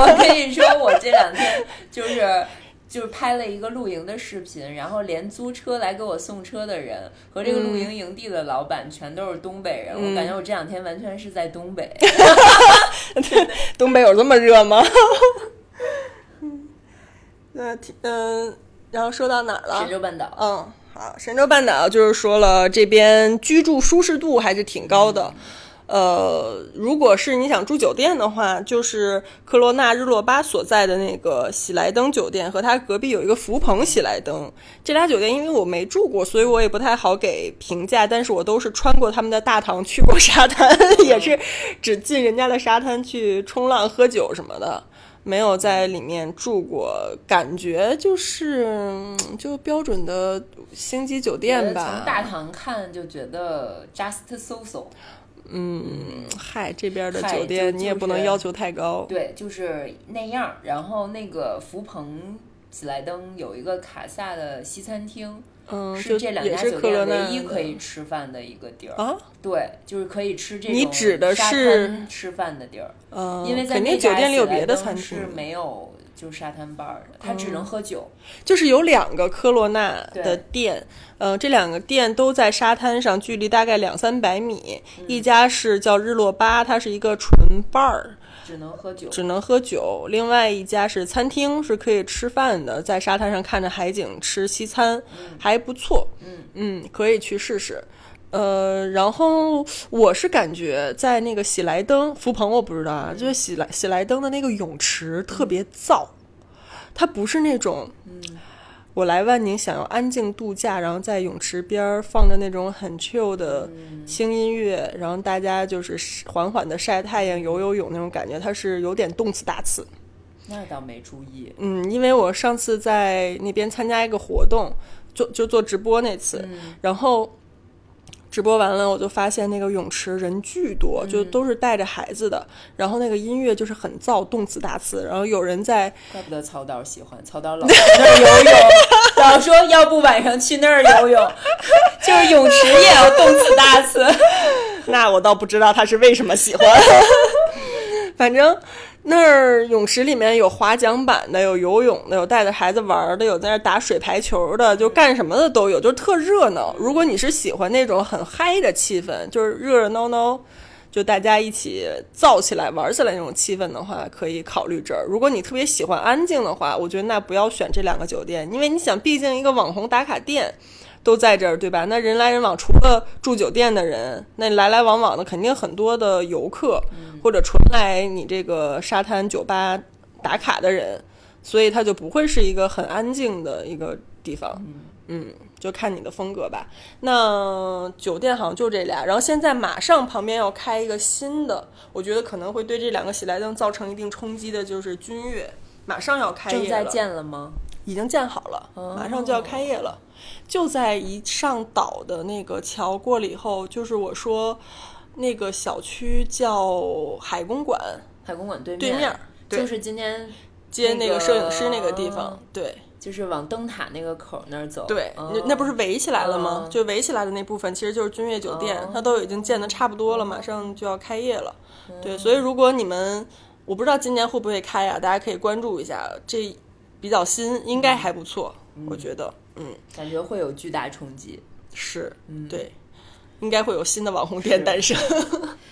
我跟你说，我这两天就是。就是拍了一个露营的视频，然后连租车来给我送车的人和这个露营营地的老板全都是东北人，我感觉我这两天完全是在东北。(laughs) 东北有这么热吗？(laughs) 那挺嗯，然后说到哪儿了？神州半岛，嗯，好，神州半岛就是说了，这边居住舒适度还是挺高的。呃，如果是你想住酒店的话，就是科罗纳日落巴所在的那个喜来登酒店和它隔壁有一个福朋喜来登。这俩酒店因为我没住过，所以我也不太好给评价。但是我都是穿过他们的大堂，去过沙滩，(laughs) 也是只进人家的沙滩去冲浪、喝酒什么的。没有在里面住过，感觉就是嗯就标准的星级酒店吧。从大堂看就觉得 just so so。嗯，嗨，这边的酒店你也不能要求太高。对，就是那样。然后那个福朋喜来登有一个卡萨的西餐厅，嗯，是这两家酒店唯一可以吃饭的一个地儿。啊，对，就是可以吃这种你指的沙是滩吃饭的地儿，嗯，因为在肯定那家酒店里有别的餐登是厅，没有就沙滩 bar 的，它只能喝酒。就是有两个科罗娜的店，呃，这两个店都在沙滩上，距离大概两三百米。嗯一家是叫日落吧，它是一个纯 bar，只能喝酒，只能喝酒；另外一家是餐厅，是可以吃饭的，在沙滩上看着海景吃西餐，还不错。嗯嗯，可以去试试。呃，然后我是感觉在那个喜来登福朋，我不知道啊，就是喜来喜来登的那个泳池特别燥，它不是那种，我来万宁想要安静度假，然后在泳池边儿放着那种很 chill 的轻音乐，然后大家就是缓缓的晒太阳、游游泳那种感觉，它是有点动次打次。那倒没注意。嗯，因为我上次在那边参加一个活动，就就做直播那次，然后直播完了，我就发现那个泳池人巨多，就都是带着孩子的，然后那个音乐就是很燥，动次打次，然后有人在怪不得曹导喜欢，曹导老在 (laughs) 那儿游泳，老说要不晚上去那儿游泳，(laughs) 就是泳池也要动次打次。(laughs) 那我倒不知道他是为什么喜欢，反正那儿泳池里面有划桨板的，有游泳的，有带着孩子玩的，有在那打水排球的，就干什么的都有，就特热闹。如果你是喜欢那种很嗨的气氛，就是热热闹闹。就大家一起燥起来、玩起来那种气氛的话，可以考虑这儿。如果你特别喜欢安静的话，我觉得那不要选这两个酒店，因为你想，毕竟一个网红打卡店，都在这儿，对吧？那人来人往，除了住酒店的人，那来来往往的肯定很多的游客，或者纯来你这个沙滩酒吧打卡的人，所以它就不会是一个很安静的一个地方。嗯，就看你的风格吧。那酒店好像就这俩，然后现在马上旁边要开一个新的，我觉得可能会对这两个喜来登造成一定冲击的，就是君悦，马上要开业了，正在建了吗？已经建好了，马上就要开业了。就在一上岛的那个桥过了以后，就是我说那个小区叫海公馆，海公馆对面，对面对。就是今天接那那个摄影师那个地方，对。就是往灯塔那个口那儿走。对，哦那那不是围起来了吗？嗯。就围起来的那部分，其实就是君悦酒店，哦它都已经建的差不多了，马上就要开业了。嗯。对，所以如果你们，我不知道今年会不会开啊，大家可以关注一下，这比较新，应该还不错，我觉得，嗯，感觉会有巨大冲击。是，嗯。对，应该会有新的网红店诞生。(laughs)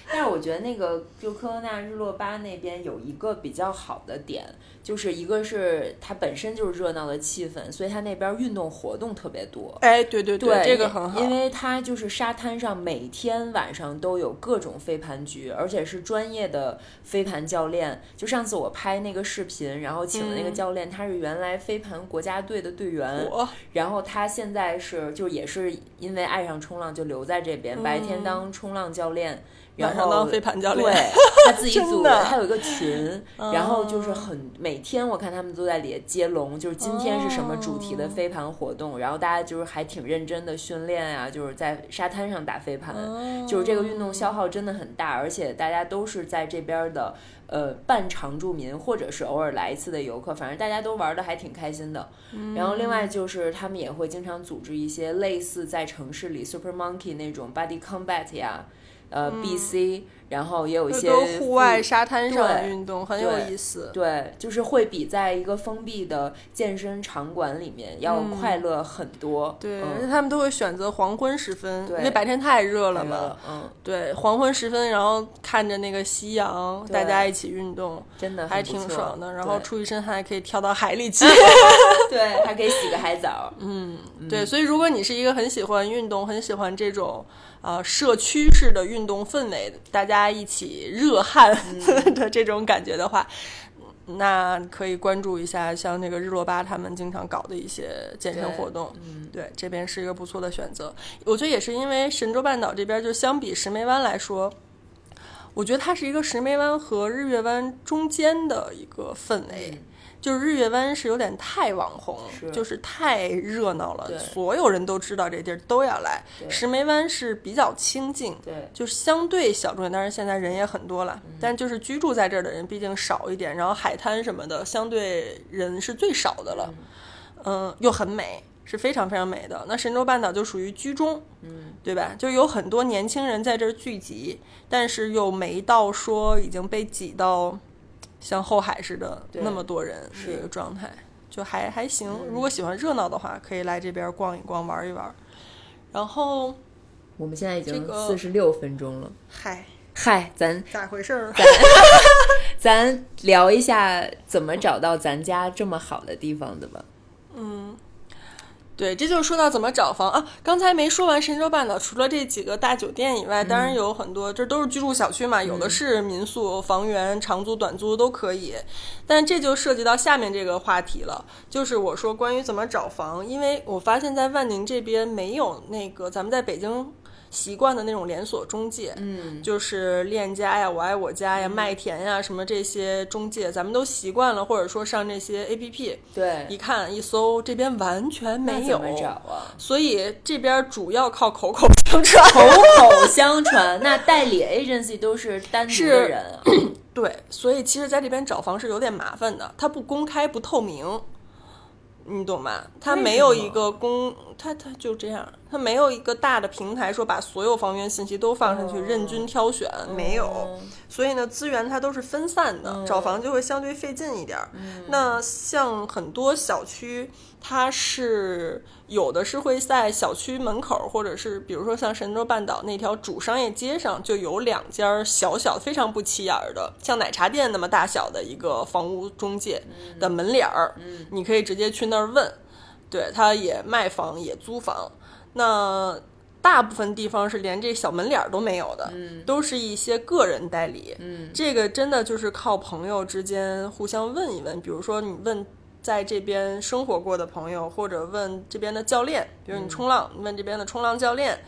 但是我觉得那个就科罗纳日落吧那边有一个比较好的点，就是一个是它本身就是热闹的气氛，所以它那边运动活动特别多。哎，对对对，这个很好，因为它就是沙滩上每天晚上都有各种飞盘局，而且是专业的飞盘教练。就上次我拍那个视频，然后请的那个嗯教练，他是原来飞盘国家队的队员，然后他现在是就也是因为爱上冲浪就留在这边，白天当冲浪教练。然后当飞盘教练对，他自己 (laughs) 组真的他有一个群，(laughs) 然后就是哦很每天我看他们都在里接龙，就是今天是什么主题的哦飞盘活动，然后大家就是还挺认真的训练啊，就是在沙滩上打飞盘，哦就是这个运动消耗真的很大，而且大家都是在这边的呃半常住民或者是偶尔来一次的游客，反正大家都玩的还挺开心的。然后另外就是他们也会经常组织一些类似在城市里 Super Monkey 那种 Body Combat 呀。呃，BC，然后也有一些户外沙滩上的运动很有意思。对，就是会比在一个封闭的健身场馆里面要快乐很多。对，而嗯且他们都会选择黄昏时分，对因为白天太热了嘛。嗯，对，黄昏时分，然后看着那个夕阳，大家一起运动，真的还挺爽的。然后出一身汗，还可以跳到海里 (laughs) 去。对，还可以洗个海澡。嗯，对，所以如果你是一个很喜欢运动、很喜欢这种呃社区式的运动氛围，大家一起热汗嗯 (laughs) 的这种感觉的话。那可以关注一下，像那个日落吧他们经常搞的一些健身活动，嗯，对，这边是一个不错的选择。我觉得也是因为神州半岛这边，就相比石梅湾来说，我觉得它是一个石梅湾和日月湾中间的一个氛围。嗯就是日月湾是有点太网红，是就是太热闹了，所有人都知道这地儿都要来。石梅湾是比较清静，对，就是相对小众，当然现在人也很多了，但就是居住在这儿的人毕竟少一点，然后海滩什么的相对人是最少的了，嗯、又很美，是非常非常美的。那神州半岛就属于居中，嗯，对吧？就有很多年轻人在这儿聚集，但是又没到说已经被挤到像后海似的那么多人是的一个状态，就还还行。如果喜欢热闹的话，可以来这边逛一逛，玩一玩。然后，我们现在已经这个四十六分钟了。嗨，嗨，咱咋回事儿？(laughs) 咱聊一下怎么找到咱家这么好的地方的吧。对，这就是说到怎么找房啊。刚才没说完神州半岛，除了这几个大酒店以外，当然有很多，这都是居住小区嘛，有的是民宿、房源，长租、短租都可以。但这就涉及到下面这个话题了，就是我说关于怎么找房，因为我发现在万宁这边没有那个咱们在北京习惯的那种连锁中介，嗯，就是链家呀、我爱我家呀、麦田呀什么这些中介，咱们都习惯了，或者说上这些 A P P，对，一看一搜，这边完全没有怎。么找啊？所以这边主要靠口口相传。口口相传，那代理 agency 都是单独的人啊。(clears throat) 对，所以其实在这边找房是有点麻烦的，它不公开不透明，你懂吗？它没有一个公，它它就这样，它没有一个大的平台说把所有房源信息都放上去，哦任君挑选，没有。哦所以呢，资源它都是分散的，嗯。找房就会相对费劲一点儿。那像很多小区，它是有的是会在小区门口，或者是比如说像神州半岛那条主商业街上，就有两家小小非常不起眼儿的，像奶茶店那么大小的一个房屋中介的门脸儿，你可以直接去那儿问。对，他也卖房也租房，那大部分地方是连这小门脸儿都没有的，都是一些个人代理。嗯这个真的就是靠朋友之间互相问一问，比如说你问在这边生活过的朋友，或者问这边的教练，比如你冲浪，你问这边的冲浪教练，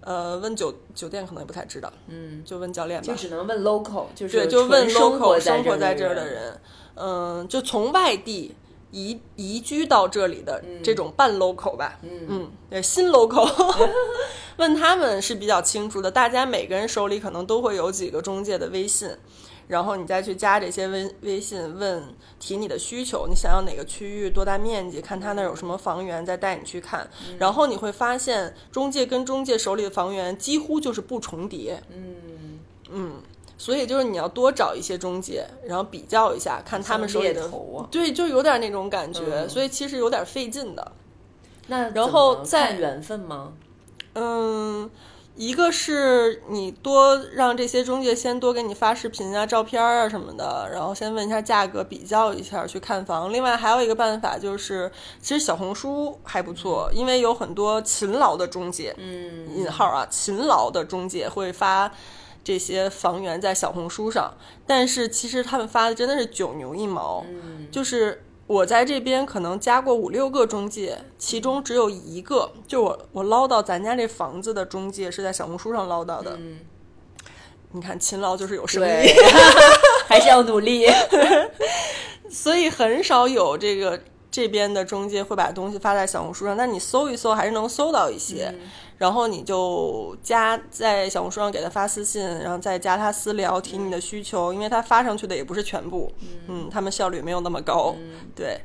呃，问酒酒店可能也不太知道，嗯，就问教练吧就。只能问 local，就是对，就问 local 生活在这儿这儿的。人，嗯，就从外地移移居到这里的这种半 local 吧，嗯。嗯，新 local，(laughs) 问他们是比较清楚的，大家每个人手里可能都会有几个中介的微信，然后你再去加这些微微信问提你的需求，你想要哪个区域多大面积，看他那儿有什么房源，再带你去看。然后你会发现，中介跟中介手里的房源几乎就是不重叠。嗯，嗯，所以就是你要多找一些中介，然后比较一下，看他们手里的对，就有点那种感觉，嗯所以其实有点费劲的。那然后再缘分吗？嗯，一个是你多让这些中介先多给你发视频啊、照片啊什么的，然后先问一下价格，比较一下去看房。另外还有一个办法就是，其实小红书还不错，因为有很多勤劳的中介，嗯，引号啊，勤劳的中介会发这些房源在小红书上，但是其实他们发的真的是九牛一毛，嗯。就是我在这边可能加过五六个中介，其中只有一个，就我我捞到咱家这房子的中介是在小红书上捞到的。嗯。你看勤劳就是有生对。意，，(laughs) 还是要努力。(laughs) 所以很少有这个这边的中介会把东西发在小红书上，但你搜一搜还是能搜到一些。然后你就加在小红书上给他发私信，然后再加他私聊提你的需求，因为他发上去的也不是全部，嗯，他们效率没有那么高，对，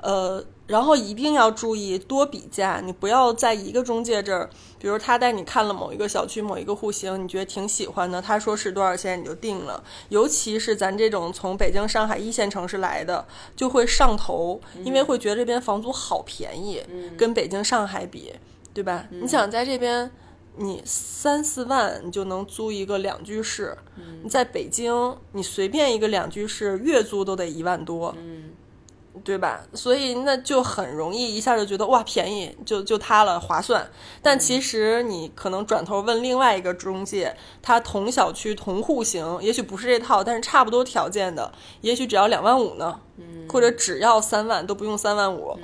呃，然后一定要注意多比价，你不要在一个中介这儿，比如他带你看了某一个小区某一个户型，你觉得挺喜欢的，他说是多少钱你就定了，尤其是咱这种从北京、上海一线城市来的，就会上头，因为会觉得这边房租好便宜，跟北京、上海比。对吧？你想在这边，你三四万你就能租一个两居室，你在北京，你随便一个两居室月租都得一万多，嗯对吧？所以那就很容易一下就觉得哇便宜，就就它了，划算。但其实你可能转头问另外一个中介，他同小区同户型，也许不是这套，但是差不多条件的，也许只要两万五呢，或者只要三万都不用三万五，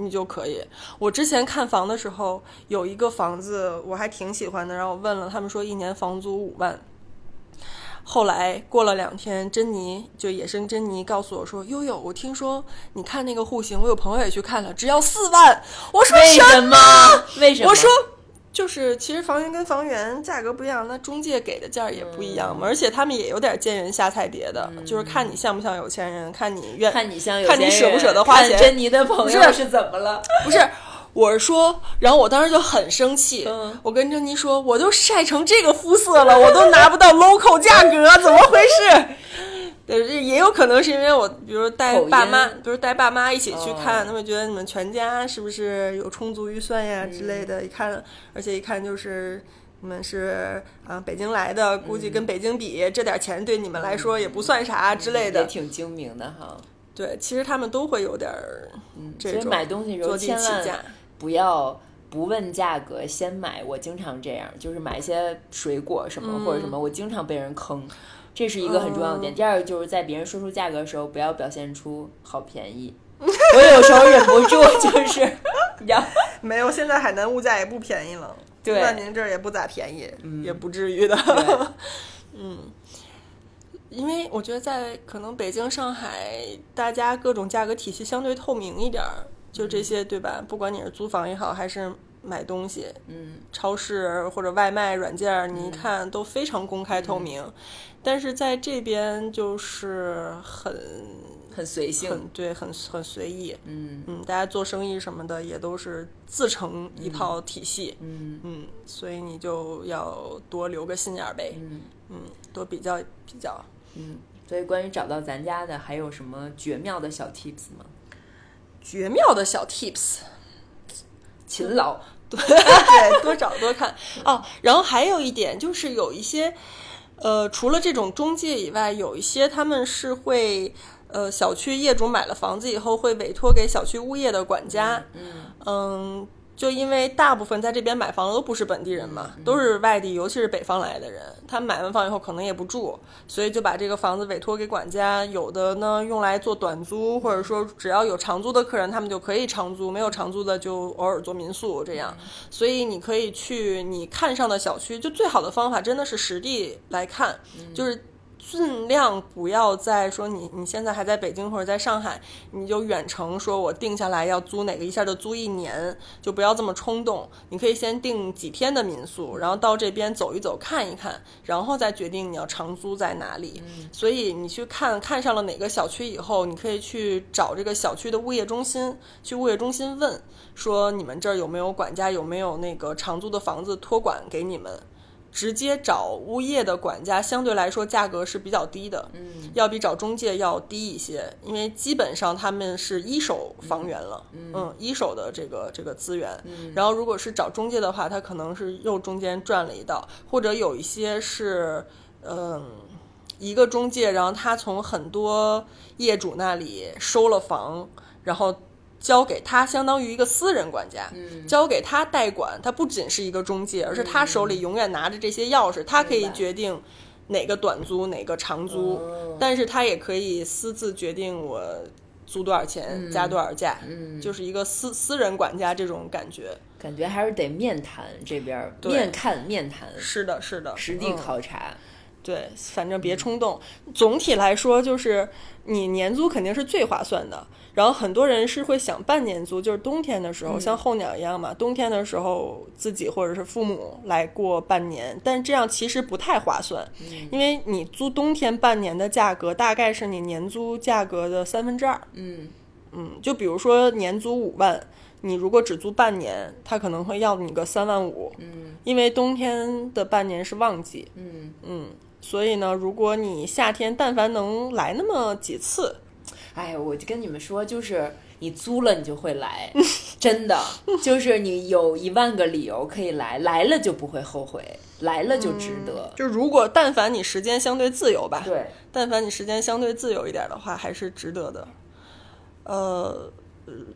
你就可以。我之前看房的时候，有一个房子我还挺喜欢的，然后我问了，他们说一年房租五万。后来过了两天，珍妮就野生珍妮告诉我说：“悠悠，我听说你看那个户型，我有朋友也去看了，只要四万。”我说什么？为什么？我说，就是其实房源跟房源价格不一样，那中介给的价儿也不一样嘛，而且他们也有点见人下菜碟的，就是看你像不像有钱人，看你愿看你像有看你舍不舍得花钱。看珍妮的朋友不是是怎么了？不是，我是说，然后我当时就很生气，嗯我跟珍妮说，我都晒成这个肤色了，我都拿不到 local 价格，怎么回事？对，这也有可能是因为我，比如带爸妈，比如带爸妈一起去看，哦他们觉得你们全家是不是有充足预算呀之嗯类的？一看，而且一看就是你们是啊北京来的，估计跟北京比，这点钱对你们来说也不算啥之类的也的。挺精明的哈。对，其实他们都会有点儿这种所以买东西时候坐地千起价万。不要不问价格先买。我经常这样，就是买一些水果什么、或者什么，我经常被人坑。这是一个很重要的点。嗯第二个就是在别人说出价格的时候，不要表现出好便宜。我有时候忍不住，(laughs) 就是你知道，没有，现在海南物价也不便宜了，对那您这儿也不咋便宜，也不至于的。嗯因为我觉得在可能北京、上海，大家各种价格体系相对透明一点儿，就这些对吧？不管你是租房也好，还是买东西，嗯，超市或者外卖软件儿，你一看都非常公开透明。但是在这边就是很很随性。很对，很很随意。嗯嗯，大家做生意什么的也都是自成一套体系。嗯嗯，所以你就要多留个心眼儿呗。嗯嗯，多比较比较。嗯。所以关于找到咱家的，还有什么绝妙的小 tips 吗？绝妙的小 tips，勤劳。(laughs) 对，多找多看哦。然后还有一点就是有一些，呃，除了这种中介以外，有一些他们是会，呃，小区业主买了房子以后会委托给小区物业的管家，嗯嗯，就因为大部分在这边买房的都不是本地人嘛，都是外地，尤其是北方来的人，他们买完房以后可能也不住，所以就把这个房子委托给管家，有的呢用来做短租，或者说只要有长租的客人，他们就可以长租，没有长租的就偶尔做民宿这样。所以你可以去你看上的小区，就最好的方法真的是实地来看，就是。尽量不要再说你你现在还在北京或者在上海，你就远程说我定下来要租哪个，一下就租一年，就不要这么冲动。你可以先定几天的民宿，然后到这边走一走看一看，然后再决定你要长租在哪里。所以你去看看上了哪个小区以后，你可以去找这个小区的物业中心，去物业中心问说你们这儿有没有管家，有没有那个长租的房子托管给你们。直接找物业的管家，相对来说价格是比较低的，嗯，要比找中介要低一些，因为基本上他们是一手房源了，嗯，一手的这个这个资源。然后如果是找中介的话，他可能是又中间赚了一道，或者有一些是，嗯，一个中介，然后他从很多业主那里收了房，然后。交给他，相当于一个私人管家，交给他代管。他不仅是一个中介，而是他手里永远拿着这些钥匙，他可以决定哪个短租，哪个长租。但是他也可以私自决定我租多少钱，加多少价。嗯，就是一个私私人管家这种感觉。感觉还是得面谈这边，面看面谈。是的，是的，实地考察。对，反正别冲动。总体来说，就是你年租肯定是最划算的。然后很多人是会想半年租，就是冬天的时候，像候鸟一样嘛，冬天的时候自己或者是父母来过半年，但这样其实不太划算，因为你租冬天半年的价格大概是你年租价格的三分之二。嗯嗯，就比如说年租五万，你如果只租半年，他可能会要你个三万五。嗯，因为冬天的半年是旺季。嗯嗯，所以呢，如果你夏天但凡能来那么几次。哎，我就跟你们说，就是你租了，你就会来，真的，就是你有一万个理由可以来，来了就不会后悔，来了就值得。就如果但凡你时间相对自由吧，对，但凡你时间相对自由一点的话，还是值得的。呃，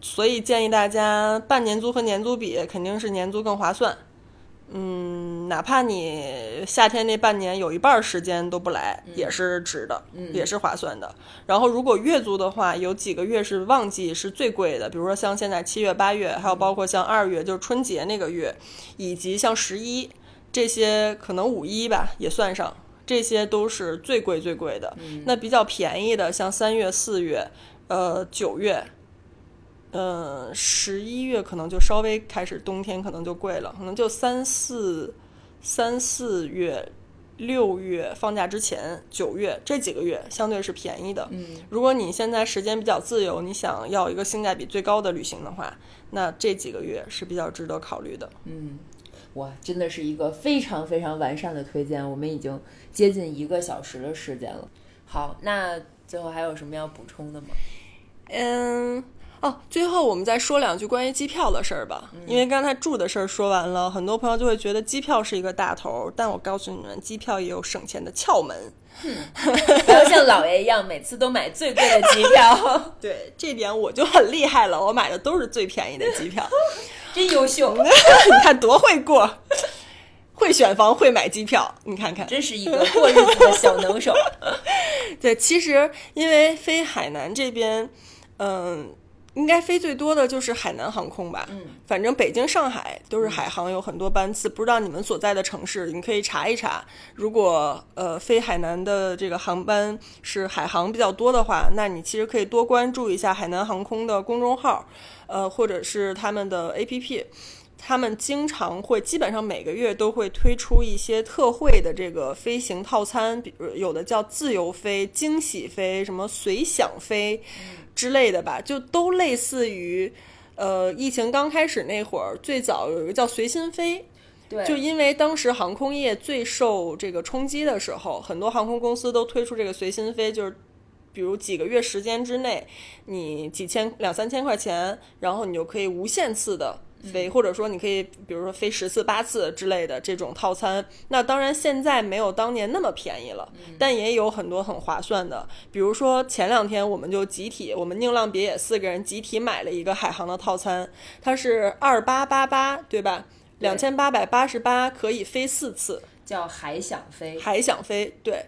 所以建议大家半年租和年租比，肯定是年租更划算。嗯，哪怕你夏天那半年有一半时间都不来，也是值的，也是划算的。然后如果月租的话，有几个月是旺季是最贵的，比如说像现在七月、八月，还有包括像二月，就是春节那个月，以及像十一这些，可能五一吧也算上，这些都是最贵最贵的。那比较便宜的，像三月、四月，呃，九月。嗯，十一月可能就稍微开始冬天，可能就贵了，可能就三四三四月、六月放假之前，九月这几个月相对是便宜的。嗯，如果你现在时间比较自由，你想要一个性价比最高的旅行的话，那这几个月是比较值得考虑的。嗯，哇，真的是一个非常非常完善的推荐，我们已经接近一个小时的时间了。好，那最后还有什么要补充的吗？嗯。哦，最后我们再说两句关于机票的事儿吧。因为刚才住的事儿说完了，很多朋友就会觉得机票是一个大头，但我告诉你们，机票也有省钱的窍门。不要像老爷一样，每次都买最贵的机票。(laughs) 对，这点我就很厉害了，我买的都是最便宜的机票，(laughs) 真优秀。(laughs) 你看多会过，会选房，会买机票，你看看，真是一个过日子的小能手。对，其实因为飞海南这边，嗯。应该飞最多的就是海南航空吧，嗯，反正北京、上海都是海航有很多班次，不知道你们所在的城市，你可以查一查。如果呃飞海南的这个航班是海航比较多的话，那你其实可以多关注一下海南航空的公众号，呃，或者是他们的 APP，他们经常会基本上每个月都会推出一些特惠的这个飞行套餐，比如有的叫自由飞、惊喜飞、什么随想飞。之类的吧，就都类似于，呃，疫情刚开始那会儿，最早有一个叫随心飞，对，就因为当时航空业最受这个冲击的时候，很多航空公司都推出这个随心飞，就是比如几个月时间之内，你几千两三千块钱，然后你就可以无限次的。飞，或者说你可以，比如说飞十次八次之类的这种套餐。那当然现在没有当年那么便宜了，但也有很多很划算的。比如说前两天我们就集体，我们宁浪别野四个人集体买了一个海航的套餐，它是二八八八，对吧？两千八百八十八可以飞四次，叫海想飞。海想飞，对。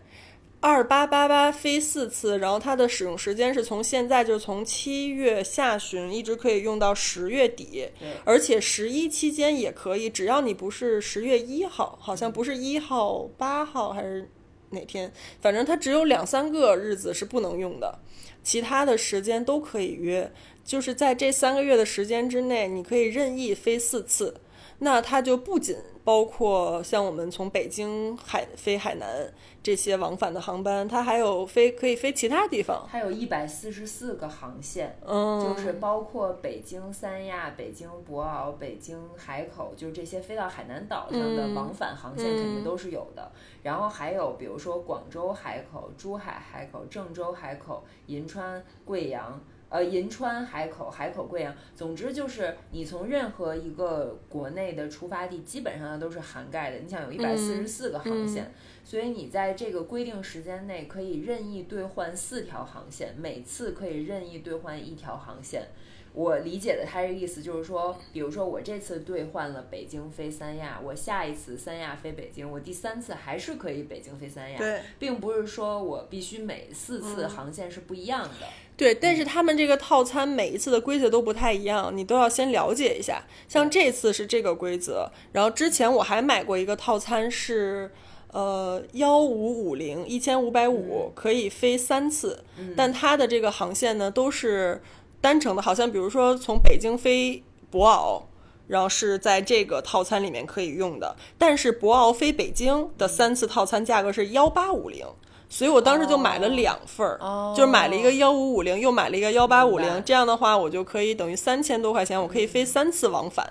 二八八八飞四次，然后它的使用时间是从现在就是从七月下旬一直可以用到十月底，而且十一期间也可以，只要你不是十月一号，好像不是一号、八号还是哪天，反正它只有两三个日子是不能用的，其他的时间都可以约。就是在这三个月的时间之内，你可以任意飞四次。那它就不仅包括像我们从北京海飞海南这些往返的航班，它还有飞可以飞其他地方。它有一百四十四个航线，嗯，就是包括北京三亚、北京博鳌、北京海口，就是这些飞到海南岛上的往返航线肯定都是有的。然后还有比如说广州海口、珠海海口、郑州海口、银川、贵阳。呃，银川海口、海口贵阳，总之就是你从任何一个国内的出发地，基本上都是涵盖的。你想有一百四十四个航线，所以你在这个规定时间内可以任意兑换四条航线，每次可以任意兑换一条航线。我理解的他这意思就是说，比如说我这次兑换了北京飞三亚，我下一次三亚飞北京，我第三次还是可以北京飞三亚，对，并不是说我必须每四次航线是不一样的。对，但是他们这个套餐每一次的规则都不太一样，你都要先了解一下。像这次是这个规则，然后之前我还买过一个套餐是，呃，幺五五零一千五百五可以飞三次，但它的这个航线呢都是。单程的，好像比如说从北京飞博鳌，然后是在这个套餐里面可以用的。但是博鳌飞北京的三次套餐价格是幺八五零，所以我当时就买了两份儿，就是买了一个幺五五零，又买了一个幺八五零。这样的话，我就可以等于三千多块钱，我可以飞三次往返。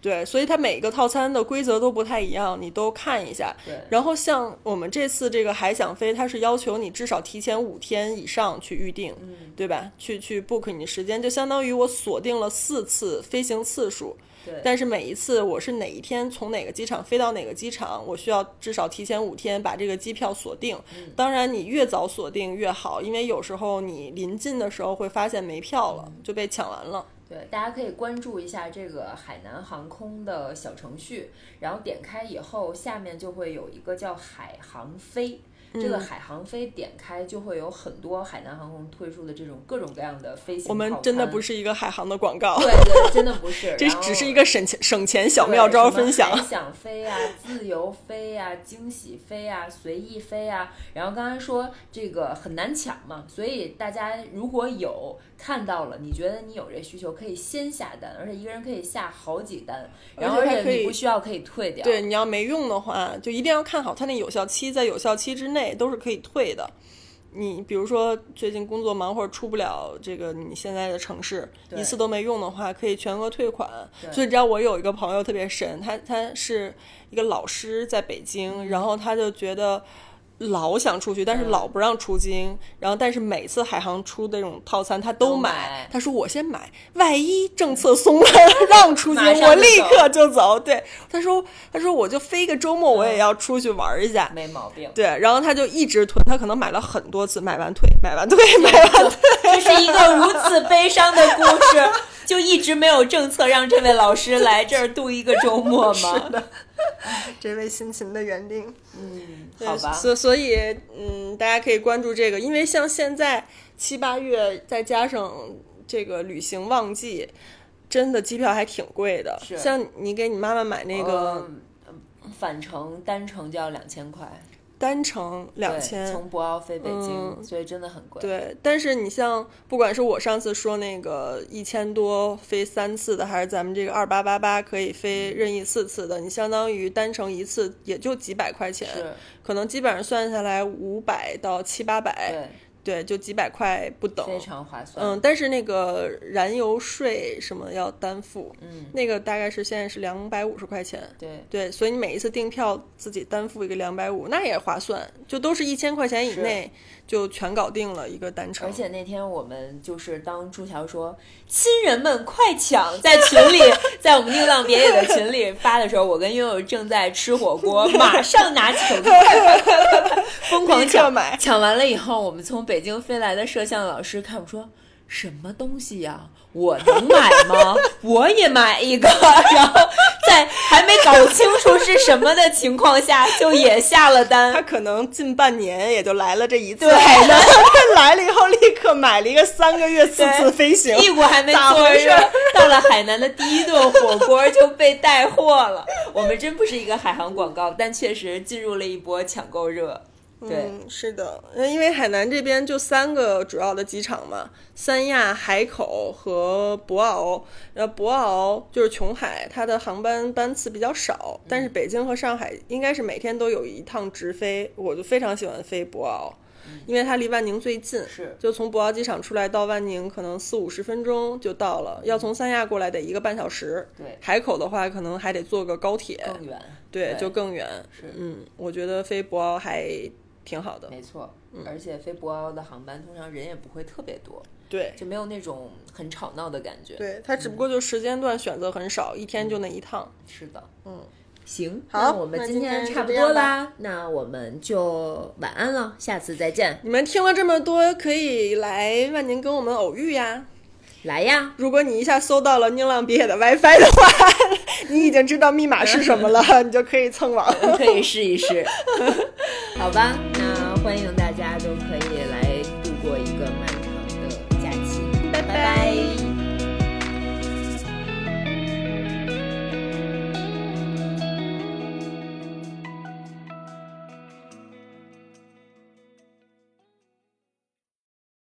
对，所以它每个套餐的规则都不太一样，你都看一下。对，然后像我们这次这个还想飞，它是要求你至少提前五天以上去预定，对吧？去去 book 你的时间，就相当于我锁定了四次飞行次数。对，但是每一次我是哪一天从哪个机场飞到哪个机场，我需要至少提前五天把这个机票锁定。当然，你越早锁定越好，因为有时候你临近的时候会发现没票了，就被抢完了。对，大家可以关注一下这个海南航空的小程序，然后点开以后，下面就会有一个叫海航飞。这个海航飞点开就会有很多海南航空推出的这种各种各样的飞行。我们真的不是一个海航的广告，对对，真的不是，(laughs) 这只是一个省钱省钱小妙招分享。海想飞啊，自由飞啊，惊喜飞啊，随意飞啊。然后刚才说这个很难抢嘛，所以大家如果有看到了，你觉得你有这需求，可以先下单，而且一个人可以下好几单，然后而且你不需要可以退掉。对，你要没用的话，就一定要看好它那有效期，在有效期之内。都是可以退的。你比如说最近工作忙或者出不了这个你现在的城市，一次都没用的话，可以全额退款。所以你知道我有一个朋友特别神，他他是一个老师在北京，然后他就觉得。老想出去，但是老不让出京。然后，但是每次海航出的这种套餐，他都买。他说：“我先买，万一政策松了，(laughs) 让出京，我立刻就走。”对，他说：“他说我就飞个周末，我也要出去玩一下。”没毛病。对，然后他就一直囤，他可能买了很多次，买完退，买完退，买完退。这是一个如此悲伤的故事，就一直没有政策让这位老师来这儿度一个周末吗？(laughs) 是的。(laughs) 这位辛勤的园丁，嗯，好吧，所所以，嗯，大家可以关注这个，因为像现在七八月，再加上这个旅行旺季，真的机票还挺贵的。像你给你妈妈买那个返程单程就要两千块。单程两千，从博鳌飞北京，所以真的很贵。对，但是你像，不管是我上次说那个一千多飞三次的，还是咱们这个二八八八可以飞任意四次的，你相当于单程一次也就几百块钱，可能基本上算下来五百到七八百。对，就几百块不等，非常划算。嗯，但是那个燃油税什么要单付，嗯，那个大概是现在是两百五十块钱。对对，所以你每一次订票自己单付一个两百五，那也划算，就都是一千块钱以内。就全搞定了一个单程，而且那天我们就是当朱桥说“亲人们快抢”在群里，(laughs) 在我们宁浪别野的群里发的时候，我跟悠悠正在吃火锅，马上拿起手机疯狂抢买，抢完了以后，我们从北京飞来的摄像老师看我说。什么东西呀？我能买吗？(laughs) 我也买一个。然后在还没搞清楚是什么的情况下，就也下了单。他可能近半年也就来了这一次。对，(laughs) 然后他来了以后，立刻买了一个三个月四次飞行，屁股还没坐热，到了海南的第一顿火锅就被带货了。我们真不是一个海航广告，但确实进入了一波抢购热。对，嗯，是的，呃因为海南这边就三个主要的机场嘛，三亚、海口和博鳌。然后博鳌就是琼海，它的航班班次比较少，但是北京和上海应该是每天都有一趟直飞，我就非常喜欢飞博鳌。因为它离万宁最近，是就从博鳌机场出来到万宁，可能四五十分钟就到了。要从三亚过来得一个半小时，对海口的话可能还得坐个高铁，更远，对，对就更远。是嗯，我觉得飞博鳌还挺好的。没错。而且飞博鳌的航班通常人也不会特别多，对，就没有那种很吵闹的感觉。对，它只不过就时间段选择很少，一天就那一趟。是的，嗯，行，好那我们今天差不多啦，那我们就晚安了，下次再见，你们听了这么多，可以来万宁跟我们偶遇呀。来呀，如果你一下搜到了宁浪别野的 Wifi 的话，(laughs) 你已经知道密码是什么了，(laughs) 你就可以蹭网，你可以试一试。(laughs) 好吧，那欢迎大家都可以来度过一个漫长的假期。拜拜。